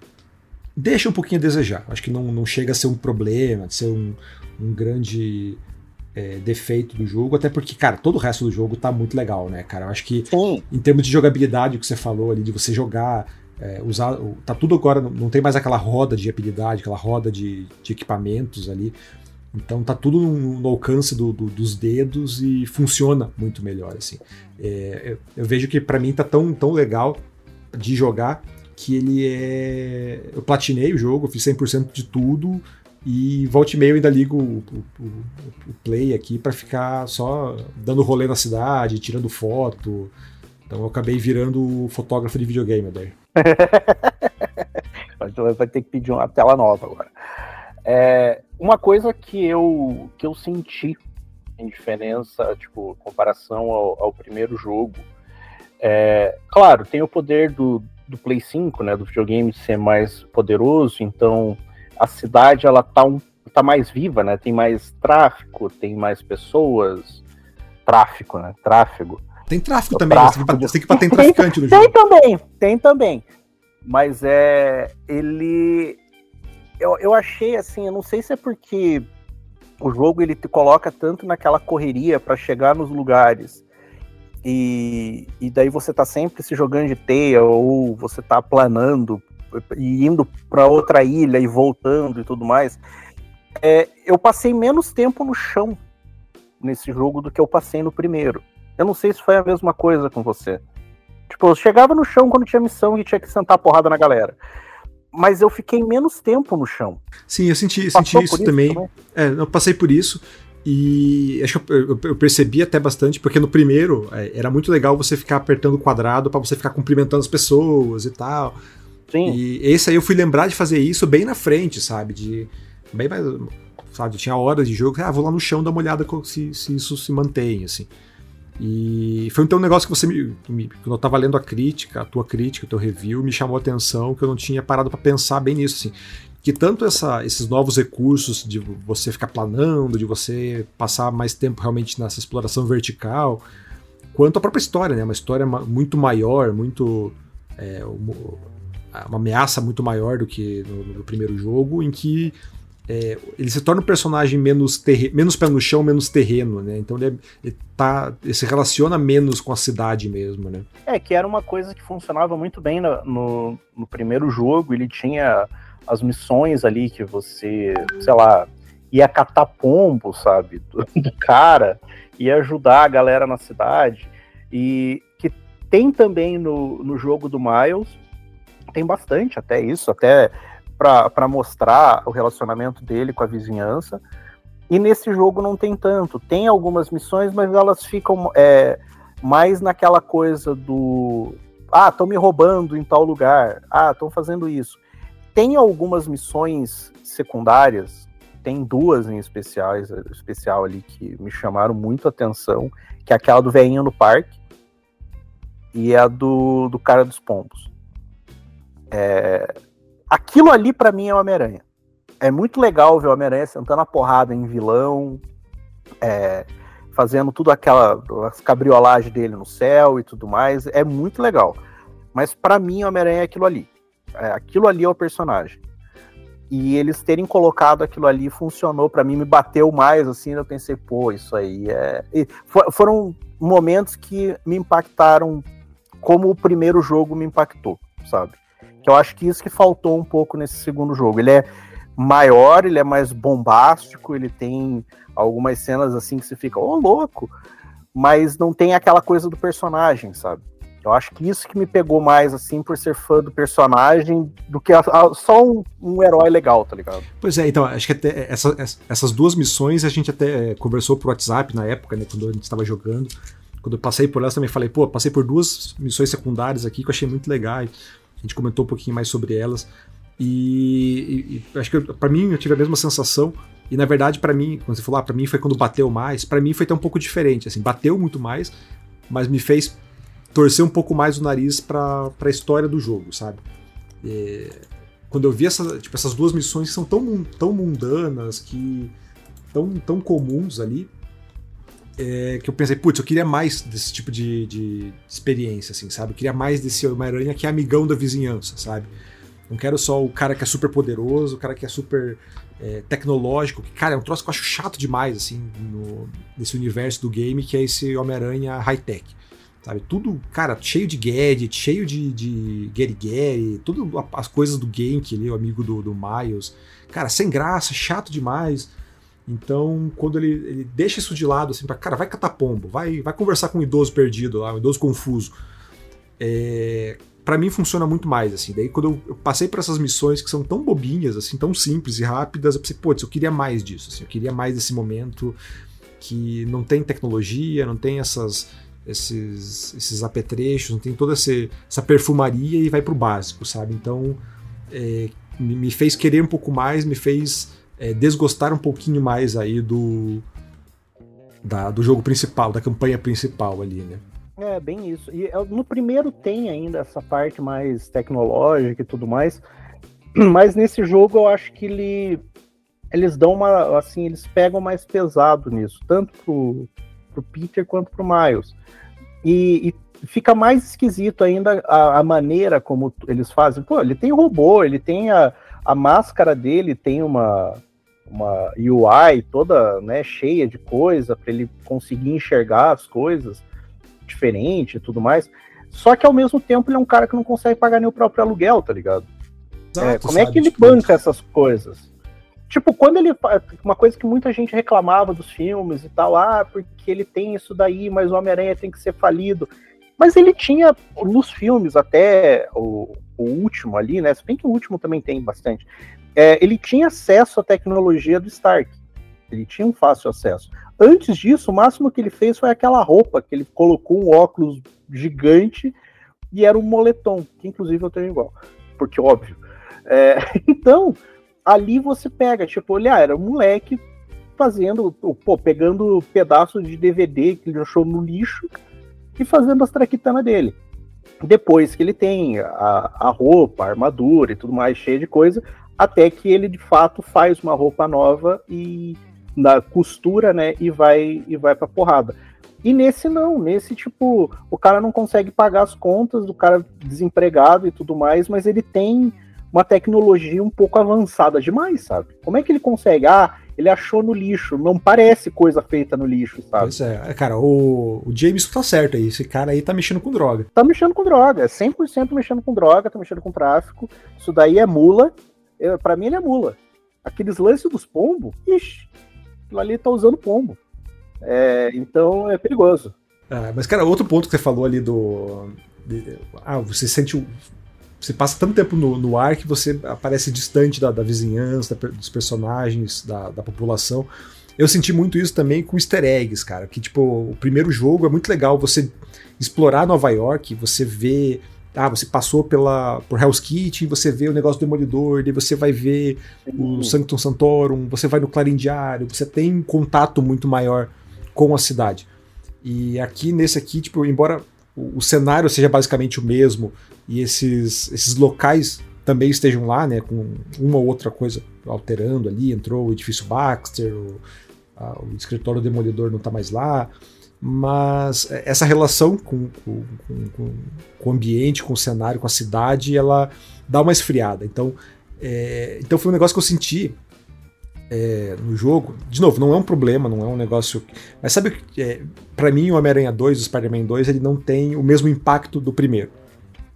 deixa um pouquinho a desejar. Acho que não, não chega a ser um problema, de ser um, um grande é, defeito do jogo, até porque, cara, todo o resto do jogo tá muito legal, né, cara? Eu acho que Sim. em termos de jogabilidade, o que você falou ali, de você jogar. É, usar, tá tudo agora, não tem mais aquela roda de habilidade, aquela roda de, de equipamentos ali. Então tá tudo no, alcance do, do, dos dedos e funciona muito melhor assim. É, eu, eu, vejo que para mim tá tão, tão legal de jogar que ele é. Eu platinei o jogo, fiz 100% de tudo E volte e meio ainda ligo o, o, o Play aqui para ficar só dando rolê na cidade, tirando foto. Então eu acabei virando fotógrafo de videogame daí. vai ter que pedir uma tela nova agora. É, uma coisa que eu, que eu senti em diferença, tipo, comparação ao, ao primeiro jogo, é, claro, tem o poder do, do Play 5, né, do videogame ser mais poderoso, então a cidade ela tá, um, tá mais viva, né, tem mais tráfego, tem mais pessoas, tráfico, né, tráfego. Tem tráfico também, tráfico você tem que bater em traficante no jogo. Tem também, tem também, mas é, ele, eu, eu achei assim, eu não sei se é porque o jogo ele te coloca tanto naquela correria para chegar nos lugares e, e daí você tá sempre se jogando de teia ou você tá planando e indo para outra ilha e voltando e tudo mais. É, eu passei menos tempo no chão nesse jogo do que eu passei no primeiro. Eu não sei se foi a mesma coisa com você. Tipo, eu chegava no chão quando tinha missão e tinha que sentar porrada na galera mas eu fiquei menos tempo no chão. Sim, eu senti, senti isso, isso também. também. É, eu passei por isso. E acho que eu, eu, percebi até bastante, porque no primeiro é, era muito legal você ficar apertando o quadrado para você ficar cumprimentando as pessoas e tal. Sim. E esse aí eu fui lembrar de fazer isso bem na frente, sabe? De. Bem mais. Sabe, tinha horas de jogo, ah, vou lá no chão dar uma olhada se, se isso se mantém, assim. E foi então um negócio que você me, me, Quando eu tava lendo a crítica, a tua crítica, o teu review, me chamou a atenção que eu não tinha parado para pensar bem nisso, assim. Que tanto essa, esses novos recursos de você ficar planando, de você passar mais tempo realmente nessa exploração vertical, quanto a própria história, né? Uma história muito maior, muito. É, uma ameaça muito maior do que no, no primeiro jogo, em que é, ele se torna um personagem menos, menos pé no chão, menos terreno, né? Então ele, é, ele, tá, ele se relaciona menos com a cidade mesmo, né? É, que era uma coisa que funcionava muito bem no, no, no primeiro jogo. Ele tinha as missões ali que você, sei lá, ia catar pombo, sabe? Do, do cara, ia ajudar a galera na cidade. E que tem também no, no jogo do Miles, tem bastante até isso, até para mostrar o relacionamento dele com a vizinhança. E nesse jogo não tem tanto. Tem algumas missões, mas elas ficam é, mais naquela coisa do. Ah, estão me roubando em tal lugar. Ah, estão fazendo isso. Tem algumas missões secundárias, tem duas em especiais, especial ali que me chamaram muito a atenção, que é aquela do veinho no parque e a do, do cara dos pombos. É, Aquilo ali para mim é Homem-Aranha. É muito legal ver o Homem-Aranha sentando a porrada em vilão, é, fazendo tudo aquela as cabriolagens dele no céu e tudo mais. É muito legal. Mas para mim, o Homem-Aranha é aquilo ali. É, aquilo ali é o personagem. E eles terem colocado aquilo ali funcionou para mim, me bateu mais assim. Eu pensei, pô, isso aí é. E foram momentos que me impactaram como o primeiro jogo me impactou, sabe? Eu acho que isso que faltou um pouco nesse segundo jogo. Ele é maior, ele é mais bombástico, ele tem algumas cenas assim que você fica, ô oh, louco, mas não tem aquela coisa do personagem, sabe? Eu acho que isso que me pegou mais, assim, por ser fã do personagem, do que a, a, só um, um, herói legal, tá ligado? Pois é, então, acho que até essa, essas duas missões a gente até conversou por WhatsApp na época, né, quando a gente estava jogando. Quando eu passei por elas também falei, pô, passei por duas missões secundárias aqui que eu achei muito legais. A gente comentou um pouquinho mais sobre elas. E, e acho que para mim eu tive a mesma sensação. E na verdade, para mim, quando você falou, ah, para mim foi quando bateu mais, para mim foi até um pouco diferente. Assim, bateu muito mais, mas me fez torcer um pouco mais o nariz para a história do jogo, sabe? É, quando eu vi essa, tipo, essas duas missões que são tão, tão mundanas, que tão, tão comuns ali, é, que eu pensei, putz, eu queria mais desse tipo de, de experiência, assim, sabe? Eu queria mais desse Homem-Aranha que é amigão da vizinhança, sabe? Não quero só o cara que é super poderoso, o cara que é super é, tecnológico, que, cara, é um troço que eu acho chato demais, assim, no, nesse universo do game, que é esse Homem-Aranha high-tech. Sabe? Tudo, cara, cheio de gadget, cheio de, de Gary tudo as coisas do Genki ali, o amigo do, do Miles. Cara, sem graça, chato demais. Então, quando ele, ele deixa isso de lado, assim, para cara, vai catar pombo, vai, vai conversar com um idoso perdido lá, um idoso confuso. É, para mim funciona muito mais, assim. Daí quando eu, eu passei por essas missões que são tão bobinhas, assim, tão simples e rápidas, eu pensei, putz, eu queria mais disso, assim, eu queria mais desse momento que não tem tecnologia, não tem essas esses, esses apetrechos, não tem toda essa perfumaria e vai pro básico, sabe? Então, é, me fez querer um pouco mais, me fez é, desgostar um pouquinho mais aí do, da, do jogo principal, da campanha principal ali, né? É, bem isso. E no primeiro tem ainda essa parte mais tecnológica e tudo mais, mas nesse jogo eu acho que ele, eles dão uma, assim, eles pegam mais pesado nisso, tanto pro, pro Peter quanto pro Miles. E, e fica mais esquisito ainda a, a, maneira como eles fazem. Pô, ele tem robô, ele tem a, a máscara dele, tem uma, uma UI toda né, cheia de coisa para ele conseguir enxergar as coisas diferente e tudo mais. Só que ao mesmo tempo ele é um cara que não consegue pagar nem o próprio aluguel, tá ligado? Exato, é, como é que ele tipo... banca essas coisas? Tipo, quando ele. Uma coisa que muita gente reclamava dos filmes e tal, ah, porque ele tem isso daí, mas o Homem-Aranha tem que ser falido. Mas ele tinha, nos filmes, até o, o, último ali, né? Se bem que o último também tem bastante. É, ele tinha acesso à tecnologia do Stark. Ele tinha um fácil acesso. Antes disso, o máximo que ele fez foi aquela roupa, que ele colocou um óculos gigante e era um moletom, que inclusive eu tenho igual. Porque, óbvio. É, então, ali você pega, tipo, olha, ah, era um moleque fazendo, pô, pegando pedaços de DVD que ele achou no lixo e fazendo as traquitanas dele. Depois que ele tem a, a roupa, a armadura e tudo mais, cheia de coisa, até que ele de fato faz uma roupa nova e na costura, né, e vai e vai para porrada. E nesse não, nesse tipo, o cara não consegue pagar as contas, do cara desempregado e tudo mais, mas ele tem uma tecnologia um pouco avançada demais, sabe? Como é que ele consegue? Ah, ele achou no lixo, não parece coisa feita no lixo, sabe? Pois é, cara, o, o James tá certo aí, esse cara aí tá mexendo com droga. Tá mexendo com droga, 100% mexendo com droga, tá mexendo com tráfico, isso daí é mula, para mim ele é mula. Aqueles lances dos pombos, ixi, aquilo ali tá usando pombo. É, então é perigoso. Ah, mas, cara, outro ponto que você falou ali do. De, ah, você sente o você passa tanto tempo no, no ar que você aparece distante da, da vizinhança, da, dos personagens, da, da, população. Eu senti muito isso também com easter eggs, cara. Que, tipo, o primeiro jogo é muito legal você explorar Nova York, você vê. Ah, você passou pela, por Hell's Kitchen, você vê o negócio do Demolidor, daí você vai ver o Sanctum Santorum, você vai no Clarim Diário, você tem um contato muito maior com a cidade. E aqui, nesse aqui, tipo, embora o, o cenário seja basicamente o mesmo, e esses, esses locais também estejam lá, né, com uma ou outra coisa alterando ali, entrou o edifício Baxter, o, a, o escritório demolidor não está mais lá, mas essa relação com, com, com, com, o ambiente, com o cenário, com a cidade, ela dá uma esfriada. Então, é, então foi um negócio que eu senti é, no jogo. De novo, não é um problema, não é um negócio. Mas sabe, é, para mim, o Homem-Aranha 2, o Spider-Man 2, ele não tem o mesmo impacto do primeiro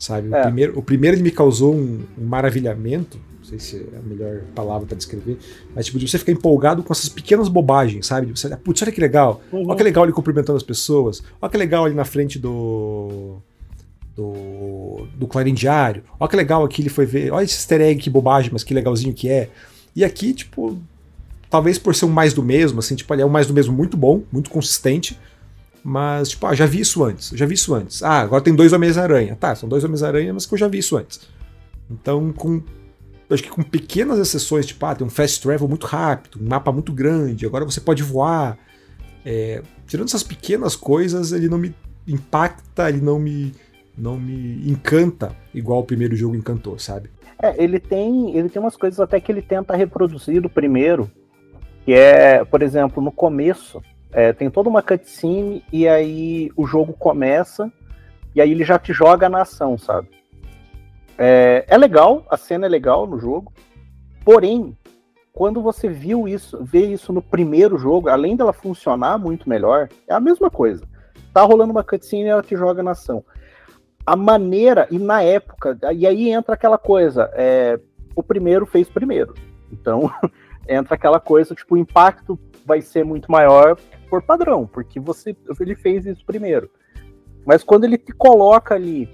sabe? É. O, primeiro, o primeiro ele me causou um, um, maravilhamento, não sei se é a melhor palavra para descrever, mas tipo, de você ficar empolgado com essas pequenas bobagens, sabe? De você, putz, olha que legal, uhum. olha que legal ele cumprimentando as pessoas, olha que legal ali na frente do do, do Clarim Diário, olha que legal aqui ele foi ver, olha esse easter egg, que bobagem, mas que legalzinho que é. E aqui, tipo, talvez por ser um mais do mesmo, assim, tipo, ele é um mais do mesmo muito bom, muito consistente, mas, tipo, ah, já vi isso antes, já vi isso antes. Ah, agora tem dois Homens-Aranha. Tá, são dois Homens-Aranha, mas que eu já vi isso antes. Então, com. Acho que com pequenas exceções, tipo, ah, tem um fast travel muito rápido, um mapa muito grande, agora você pode voar. É, tirando essas pequenas coisas, ele não me impacta, ele não me, não me encanta igual o primeiro jogo encantou, sabe? É, ele tem, ele tem umas coisas até que ele tenta reproduzir do primeiro, que é, por exemplo, no começo, é, tem toda uma cutscene e aí o jogo começa e aí ele já te joga na ação, sabe? É, é legal, a cena é legal no jogo, porém, quando você viu isso, vê isso no primeiro jogo, além dela funcionar muito melhor, é a mesma coisa. Tá rolando uma cutscene e ela te joga na ação. A maneira, e na época, e aí entra aquela coisa, é, o primeiro fez primeiro. Então, entra aquela coisa, tipo, o impacto vai ser muito maior por padrão, porque você ele fez isso primeiro. Mas quando ele te coloca ali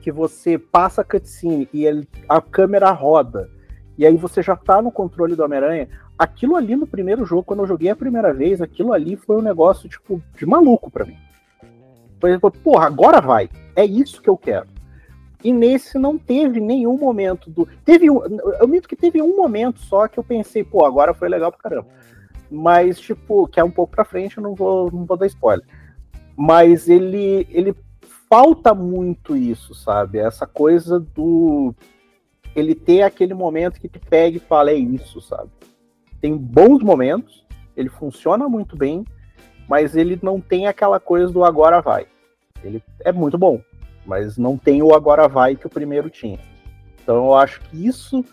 que você passa a cutscene e ele, a câmera roda, e aí você já tá no controle do Homem-Aranha, aquilo ali no primeiro jogo, quando eu joguei a primeira vez, aquilo ali foi um negócio, tipo, de maluco para mim. Por exemplo, porra, agora vai. É isso que eu quero. E nesse não teve nenhum momento do. Teve um. Eu minto que teve um momento só que eu pensei, pô, agora foi legal pra caramba. Mas, tipo, que é um pouco pra frente, eu não vou, não vou dar spoiler. Mas ele, ele falta muito isso, sabe? Essa coisa do. Ele ter aquele momento que te pega e fala, é isso, sabe? Tem bons momentos, ele funciona muito bem, mas ele não tem aquela coisa do agora vai. Ele é muito bom, mas não tem o agora vai que o primeiro tinha. Então eu acho que isso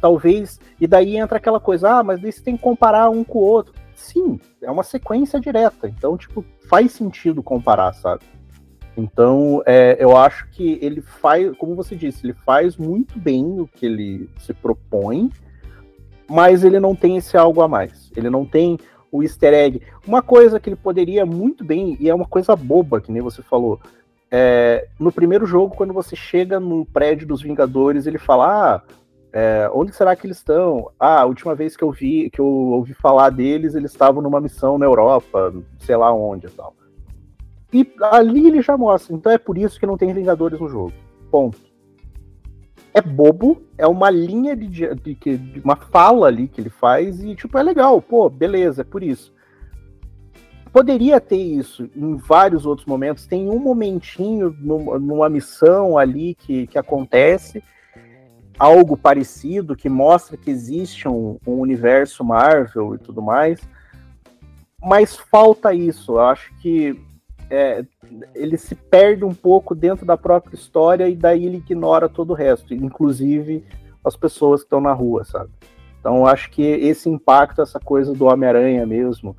talvez. E daí entra aquela coisa, ah, mas daí você tem que comparar um com o outro. Sim, é uma sequência direta. Então, tipo, faz sentido comparar, sabe? Então, é, eu acho que ele faz, como você disse, ele faz muito bem o que ele se propõe, mas ele não tem esse algo a mais. Ele não tem o easter egg. Uma coisa que ele poderia muito bem, e é uma coisa boba, que nem você falou, é, no primeiro jogo, quando você chega no prédio dos Vingadores, ele fala: Ah, é, onde será que eles estão? Ah, a última vez que eu vi, que eu ouvi falar deles, eles estavam numa missão na Europa, sei lá onde e tal. E ali ele já mostra. Então é por isso que não tem Vingadores no jogo. Ponto. É bobo, é uma linha de, de, de, de uma fala ali que ele faz e, tipo, é legal. Pô, beleza, é por isso poderia ter isso em vários outros momentos. Tem um momentinho numa missão ali que, que acontece algo parecido que mostra que existe um, um, universo Marvel e tudo mais, mas falta isso. Eu acho que é, ele se perde um pouco dentro da própria história e daí ele ignora todo o resto, inclusive as pessoas que estão na rua, sabe? Então acho que esse impacto, essa coisa do Homem-Aranha mesmo,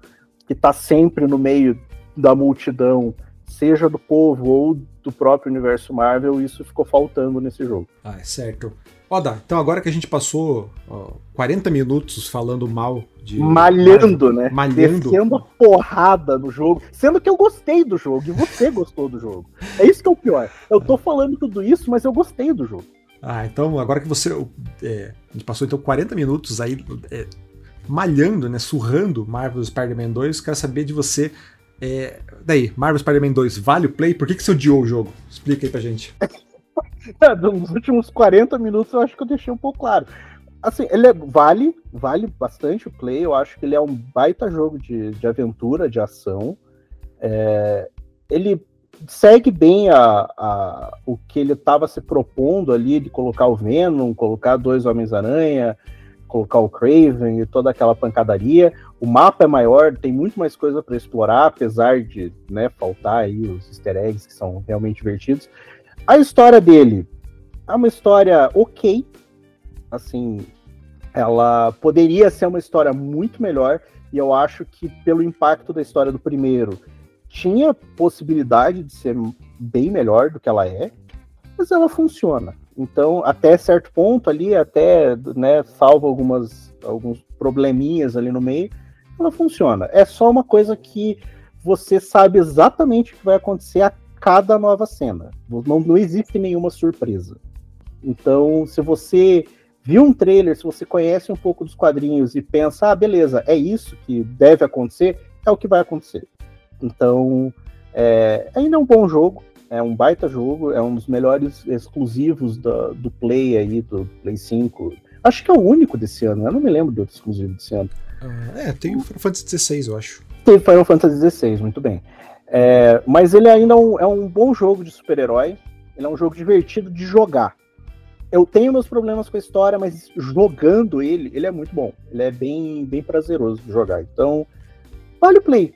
que está sempre no meio da multidão, seja do povo ou do próprio universo Marvel, isso ficou faltando nesse jogo. Ah, é certo. Ó, Dá, então agora que a gente passou ó, 40 minutos falando mal de. Malhando, né? Malhando. Descendo a porrada no jogo. Sendo que eu gostei do jogo e você gostou do jogo. É isso que é o pior. Eu tô falando tudo isso, mas eu gostei do jogo. Ah, então agora que você. É, a gente passou então 40 minutos aí é, malhando, né, surrando Marvel Spider-Man 2. Quero saber de você. É, daí, Marvel Spider-Man 2 vale o play? Por que, que você odiou o jogo? Explica aí pra gente. É, nos últimos 40 minutos eu acho que eu deixei um pouco claro. Assim, ele é, vale, vale bastante o play. Eu acho que ele é um baita jogo de, de aventura, de ação. É, ele segue bem a, a, o que ele estava se propondo ali de colocar o Venom, colocar dois Homens-Aranha, colocar o Craven e toda aquela pancadaria. O mapa é maior, tem muito mais coisa para explorar, apesar de né, faltar aí os easter eggs que são realmente divertidos. A história dele é uma história ok, assim, ela poderia ser uma história muito melhor, e eu acho que pelo impacto da história do primeiro, tinha possibilidade de ser bem melhor do que ela é, mas ela funciona. Então, até certo ponto ali, até, né, salvo algumas, alguns probleminhas ali no meio, ela funciona. É só uma coisa que você sabe exatamente o que vai acontecer a cada nova cena. Não, não existe nenhuma surpresa. Então, se você viu um trailer, se você conhece um pouco dos quadrinhos e pensa, ah, beleza, é isso que deve acontecer, é o que vai acontecer. Então, é, ainda é um bom jogo. É um baita jogo, é um dos melhores exclusivos do, do Play aí, do Play 5. Acho que é o único desse ano, eu não me lembro de outro exclusivo desse ano. Uh, é, tem o Final Fantasy XVI, eu acho. Tem Final Fantasy XVI, muito bem. É, mas ele ainda é um, é um bom jogo de super-herói. Ele é um jogo divertido de jogar. Eu tenho meus problemas com a história, mas jogando ele, ele é muito bom. Ele é bem, bem prazeroso de jogar. Então, vale o play.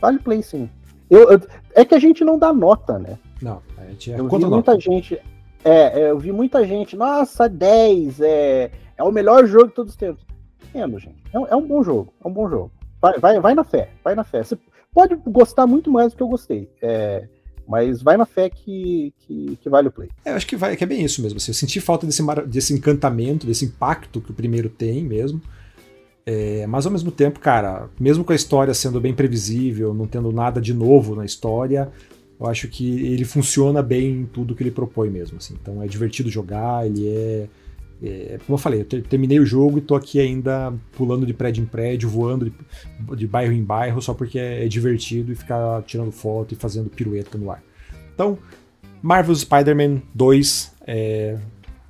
Vale o play, sim. Eu, eu, é que a gente não dá nota, né? Não, a gente é eu vi muita gente. É, é, eu vi muita gente, nossa, 10, é, é o melhor jogo de todos os tempos. Entendo, gente. É, é, um bom jogo, é um bom jogo. Vai, vai, vai na fé, vai na fé. Você pode gostar muito mais do que eu gostei. É, mas vai na fé que, que, que, vale o play. É, eu acho que, vai, que é bem isso mesmo. Assim, eu senti falta desse, desse encantamento, desse impacto que o primeiro tem mesmo. É, mas ao mesmo tempo, cara, mesmo com a história sendo bem previsível, não tendo nada de novo na história, eu acho que ele funciona bem em tudo que ele propõe mesmo. Assim. Então é divertido jogar, ele é, é. como eu falei, eu ter, terminei o jogo e tô aqui ainda pulando de prédio em prédio, voando de, de bairro em bairro, só porque é, é divertido e ficar tirando foto e fazendo pirueta no ar. Então, Marvel Spider-Man 2 é,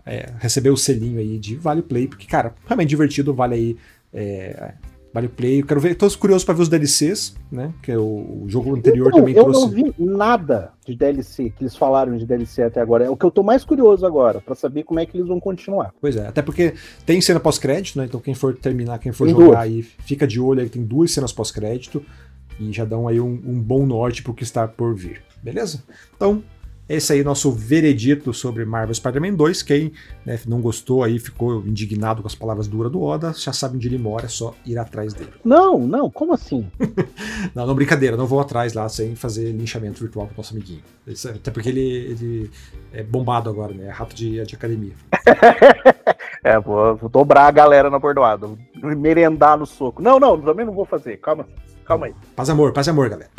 é, recebeu o selinho aí de Vale Play, porque, cara, realmente divertido, vale aí é, Vale Play. Eu quero ver. Tô curioso para ver os DLCs, né? Que é o, o jogo anterior então, também eu trouxe. Eu não vi nada de DLC que eles falaram de DLC até agora. É o que eu tô mais curioso agora, para saber como é que eles vão continuar. Pois é, até porque tem cena pós-crédito, né? Então quem for terminar, quem for tem jogar duas. aí, fica de olho aí, tem duas cenas pós-crédito e já dão aí um, um bom norte pro que está por vir. Beleza? Então, esse aí é nosso veredito sobre Marvel Spider-Man 2. Quem né, não gostou aí, ficou indignado com as palavras duras do Oda, já sabe onde ele mora, é só ir atrás dele. Não, não, como assim? não, não, brincadeira, não vou atrás lá sem fazer linchamento virtual com o nosso amiguinho. Até porque ele, ele é bombado agora, né? É rato de, de academia. é, vou, vou, dobrar a galera na bordoada, merendar no soco. Não, não, também não vou fazer, calma, calma aí. Paz amor, paz amor, galera.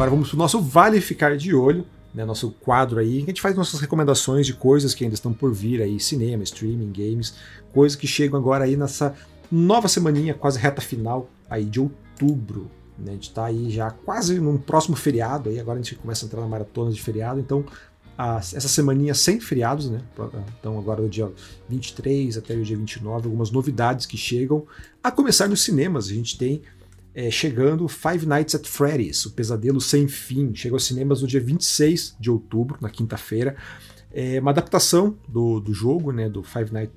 Agora vamos para o nosso Vale Ficar de Olho, né, nosso quadro aí, que a gente faz nossas recomendações de coisas que ainda estão por vir aí, cinema, streaming, games, coisas que chegam agora aí nessa nova semaninha, quase reta final aí de outubro. Né, a gente está aí já quase no próximo feriado, aí agora a gente começa a entrar na maratona de feriado, então a, essa semaninha sem feriados, né? Então agora do dia 23 até o dia 29, algumas novidades que chegam. A começar nos cinemas, a gente tem é, chegando Five Nights at Freddy's, o pesadelo sem fim. Chega aos cinemas no dia 26 de outubro, na quinta-feira. É uma adaptação do, do jogo, né, do Five, Night,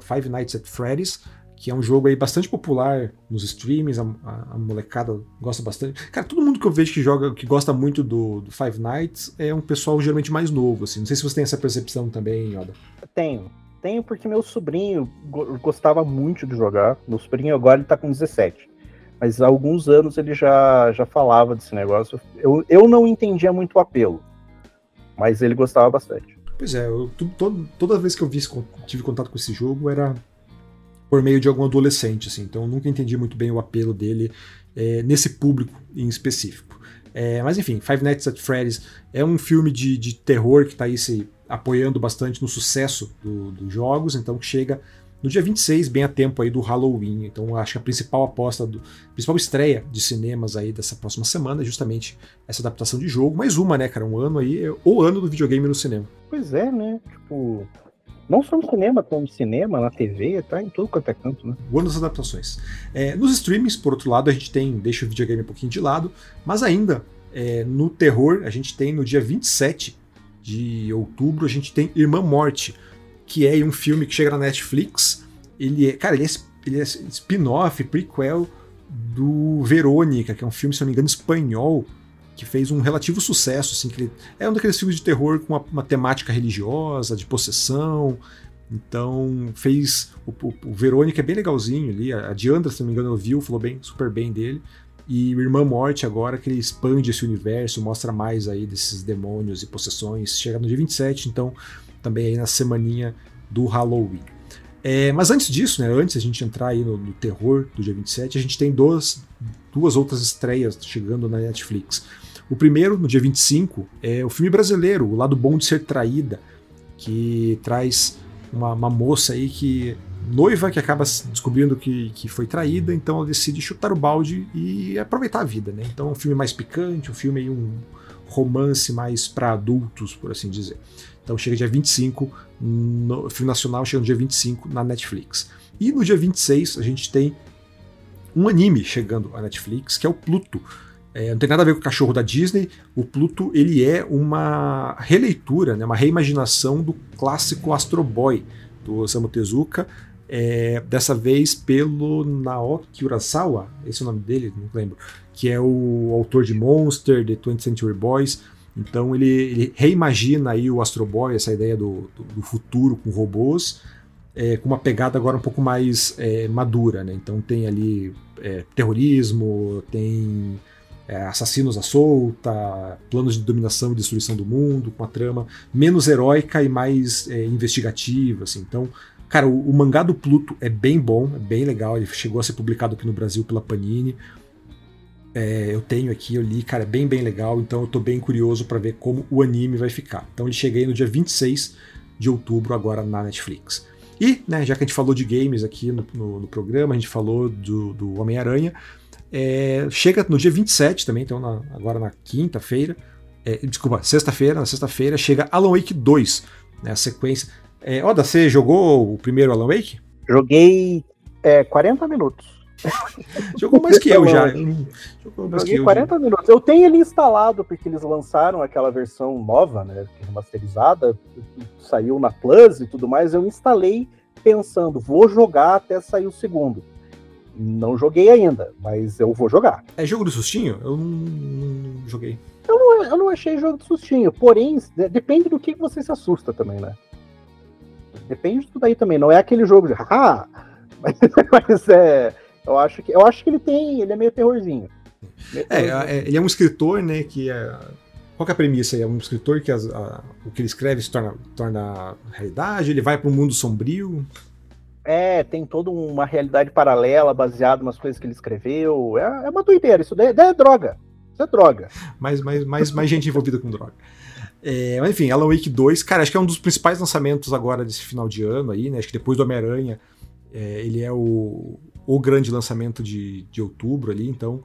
Five Nights at Freddy's, que é um jogo aí bastante popular nos streams, a, a, a, molecada gosta bastante. Cara, todo mundo que eu vejo que joga, que gosta muito do, do, Five Nights é um pessoal geralmente mais novo, assim. Não sei se você tem essa percepção também, Yoda. Tenho. Tenho porque meu sobrinho gostava muito de jogar. Meu sobrinho agora ele tá com 17 mas há alguns anos ele já, já falava desse negócio. Eu, eu não entendia muito o apelo, mas ele gostava bastante. Pois é, eu, todo, toda vez que eu vi, tive contato com esse jogo era por meio de algum adolescente, assim, então eu nunca entendi muito bem o apelo dele é, nesse público em específico. É, mas enfim, Five Nights at Freddy's é um filme de, de terror que está aí se apoiando bastante no sucesso do, dos jogos, então chega no dia 26, bem a tempo aí do Halloween. Então acho que a principal aposta, do, a principal estreia de cinemas aí dessa próxima semana é justamente essa adaptação de jogo. Mais uma, né, cara? Um ano aí, é o ano do videogame no cinema. Pois é, né? Tipo, não só no cinema, como no cinema, na TV, tá em tudo quanto é canto, né? O ano das adaptações. É, nos streamings, por outro lado, a gente tem, deixa o videogame um pouquinho de lado, mas ainda é, no terror, a gente tem no dia 27 de outubro, a gente tem Irmã Morte que é um filme que chega na Netflix. Ele é, cara, ele é, é spin-off, prequel do Verônica, que é um filme, se não me engano, espanhol, que fez um relativo sucesso, assim, que ele, é um daqueles filmes de terror com uma, uma temática religiosa, de possessão. Então, fez. O, o, o, Verônica é bem legalzinho ali. A Diandra, se não me engano, viu, falou bem, super bem dele. E o Irmã Morte, agora que ele expande esse universo, mostra mais aí desses demônios e possessões. Chega no dia 27, então também aí na semaninha do Halloween. É, mas antes disso, né, antes a gente entrar aí no, no, terror do dia 27, a gente tem duas, duas outras estreias chegando na Netflix. O primeiro, no dia 25, é o filme brasileiro, O Lado Bom de Ser Traída, que traz uma, uma moça aí que noiva que acaba descobrindo que, que foi traída, então ela decide chutar o balde e aproveitar a vida, né? Então é um filme mais picante, um filme um romance mais para adultos, por assim dizer. Então chega dia 25, no filme nacional chega no dia 25 na Netflix. E no dia 26 a gente tem um anime chegando à Netflix, que é o Pluto. É, não tem nada a ver com o cachorro da Disney. O Pluto ele é uma releitura, né, uma reimaginação do clássico Astro Boy do Osamu Tezuka, é, dessa vez pelo Naoki Urasawa, esse é o nome dele, não lembro, que é o autor de Monster, The 20th Century Boys. Então ele, ele, reimagina aí o Astro Boy, essa ideia do, do, do futuro com robôs, é, com uma pegada agora um pouco mais é, madura, né? Então tem ali é, terrorismo, tem é, assassinos à solta, planos de dominação e destruição do mundo, com uma trama menos heróica e mais é, investigativa, assim. Então Cara, o, o, mangá do Pluto é bem bom, é bem legal. Ele chegou a ser publicado aqui no Brasil pela Panini. É, eu tenho aqui, eu li, cara, é bem, bem legal. Então eu tô bem curioso para ver como o anime vai ficar. Então ele chega aí no dia 26 de outubro, agora na Netflix. E, né, já que a gente falou de games aqui no, no, no programa, a gente falou do, do Homem-Aranha. É, chega no dia 27 também, então na, agora na quinta-feira. É, desculpa, sexta-feira. Na sexta-feira chega Alan Wake 2, né, a sequência. É, Oda, você jogou o primeiro Alan Wake? Joguei é, 40 minutos. Jogou mais que eu já. Jogou mais Joguei que eu, 40 já. minutos. Eu tenho ele instalado porque eles lançaram aquela versão nova, né? Remasterizada, saiu na Plus e tudo mais. Eu instalei pensando, vou jogar até sair o segundo. Não joguei ainda, mas eu vou jogar. É jogo do sustinho? Eu não, joguei. Eu não, eu não achei jogo de sustinho, porém, depende do que você se assusta também, né? Depende de tudo aí também. Não é aquele jogo de ah! Mas, mas é. Eu acho que, eu acho que ele tem. Ele é meio terrorzinho. Meio é, terrorzinho. É, ele é um escritor, né? Que é. Qual é a premissa? É um escritor que as, a, o que ele escreve se torna, torna realidade, ele vai para um mundo sombrio. É, tem toda uma realidade paralela baseada nas coisas que ele escreveu. É, é uma doideira, isso daí, daí é droga. Isso é droga. Mais, mais, mais, mais gente envolvida com droga. É, mas enfim, Alan Wake 2, cara, acho que é um dos principais lançamentos agora desse final de ano aí, né? Acho que depois do Homem-Aranha, é, ele é o, o grande lançamento de, de outubro ali, então.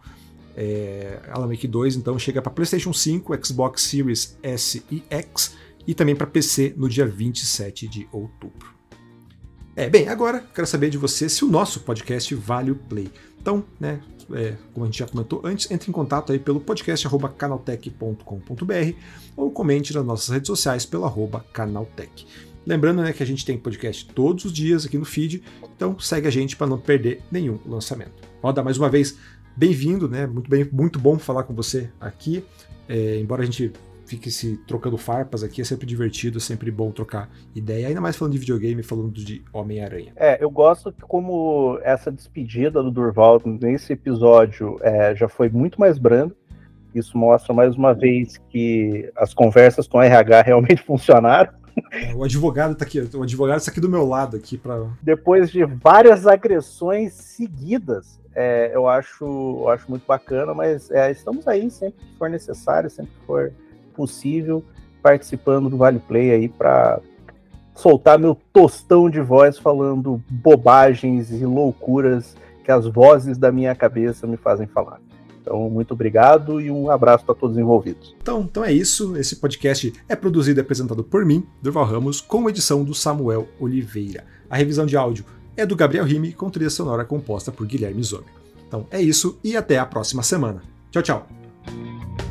É, Alan Wake 2 então chega para PlayStation 5, Xbox Series S e X e também para PC no dia 27 de outubro. É, bem, agora quero saber de você se o nosso podcast vale o play. Então, né, é, como a gente já comentou antes, entre em contato aí pelo podcast canaltech.com.br ou comente nas nossas redes sociais pelo canaltech. Lembrando né, que a gente tem podcast todos os dias aqui no feed, então segue a gente para não perder nenhum lançamento. Roda mais uma vez, bem-vindo, né? Muito bem, muito bom falar com você aqui. É, embora a gente fique se trocando farpas aqui, é sempre divertido, é sempre bom trocar ideia, ainda mais falando de videogame, falando de Homem-Aranha. É, eu gosto que como essa despedida do Durval nesse episódio é, já foi muito mais brando, isso mostra mais uma vez que as conversas com a RH realmente funcionaram. É, o advogado tá aqui, o advogado está aqui do meu lado aqui para. Depois de várias agressões seguidas, é, eu acho, eu acho muito bacana, mas é, estamos aí sempre que for necessário, sempre que for possível participando do Vale Play aí para soltar meu tostão de voz falando bobagens e loucuras que as vozes da minha cabeça me fazem falar. Então, muito obrigado e um abraço para todos envolvidos. Então, então é isso. Esse podcast é produzido e apresentado por mim, Durval Ramos, com edição do Samuel Oliveira. A revisão de áudio é do Gabriel Rime, com trilha sonora composta por Guilherme Zomer. Então é isso e até a próxima semana. Tchau, tchau.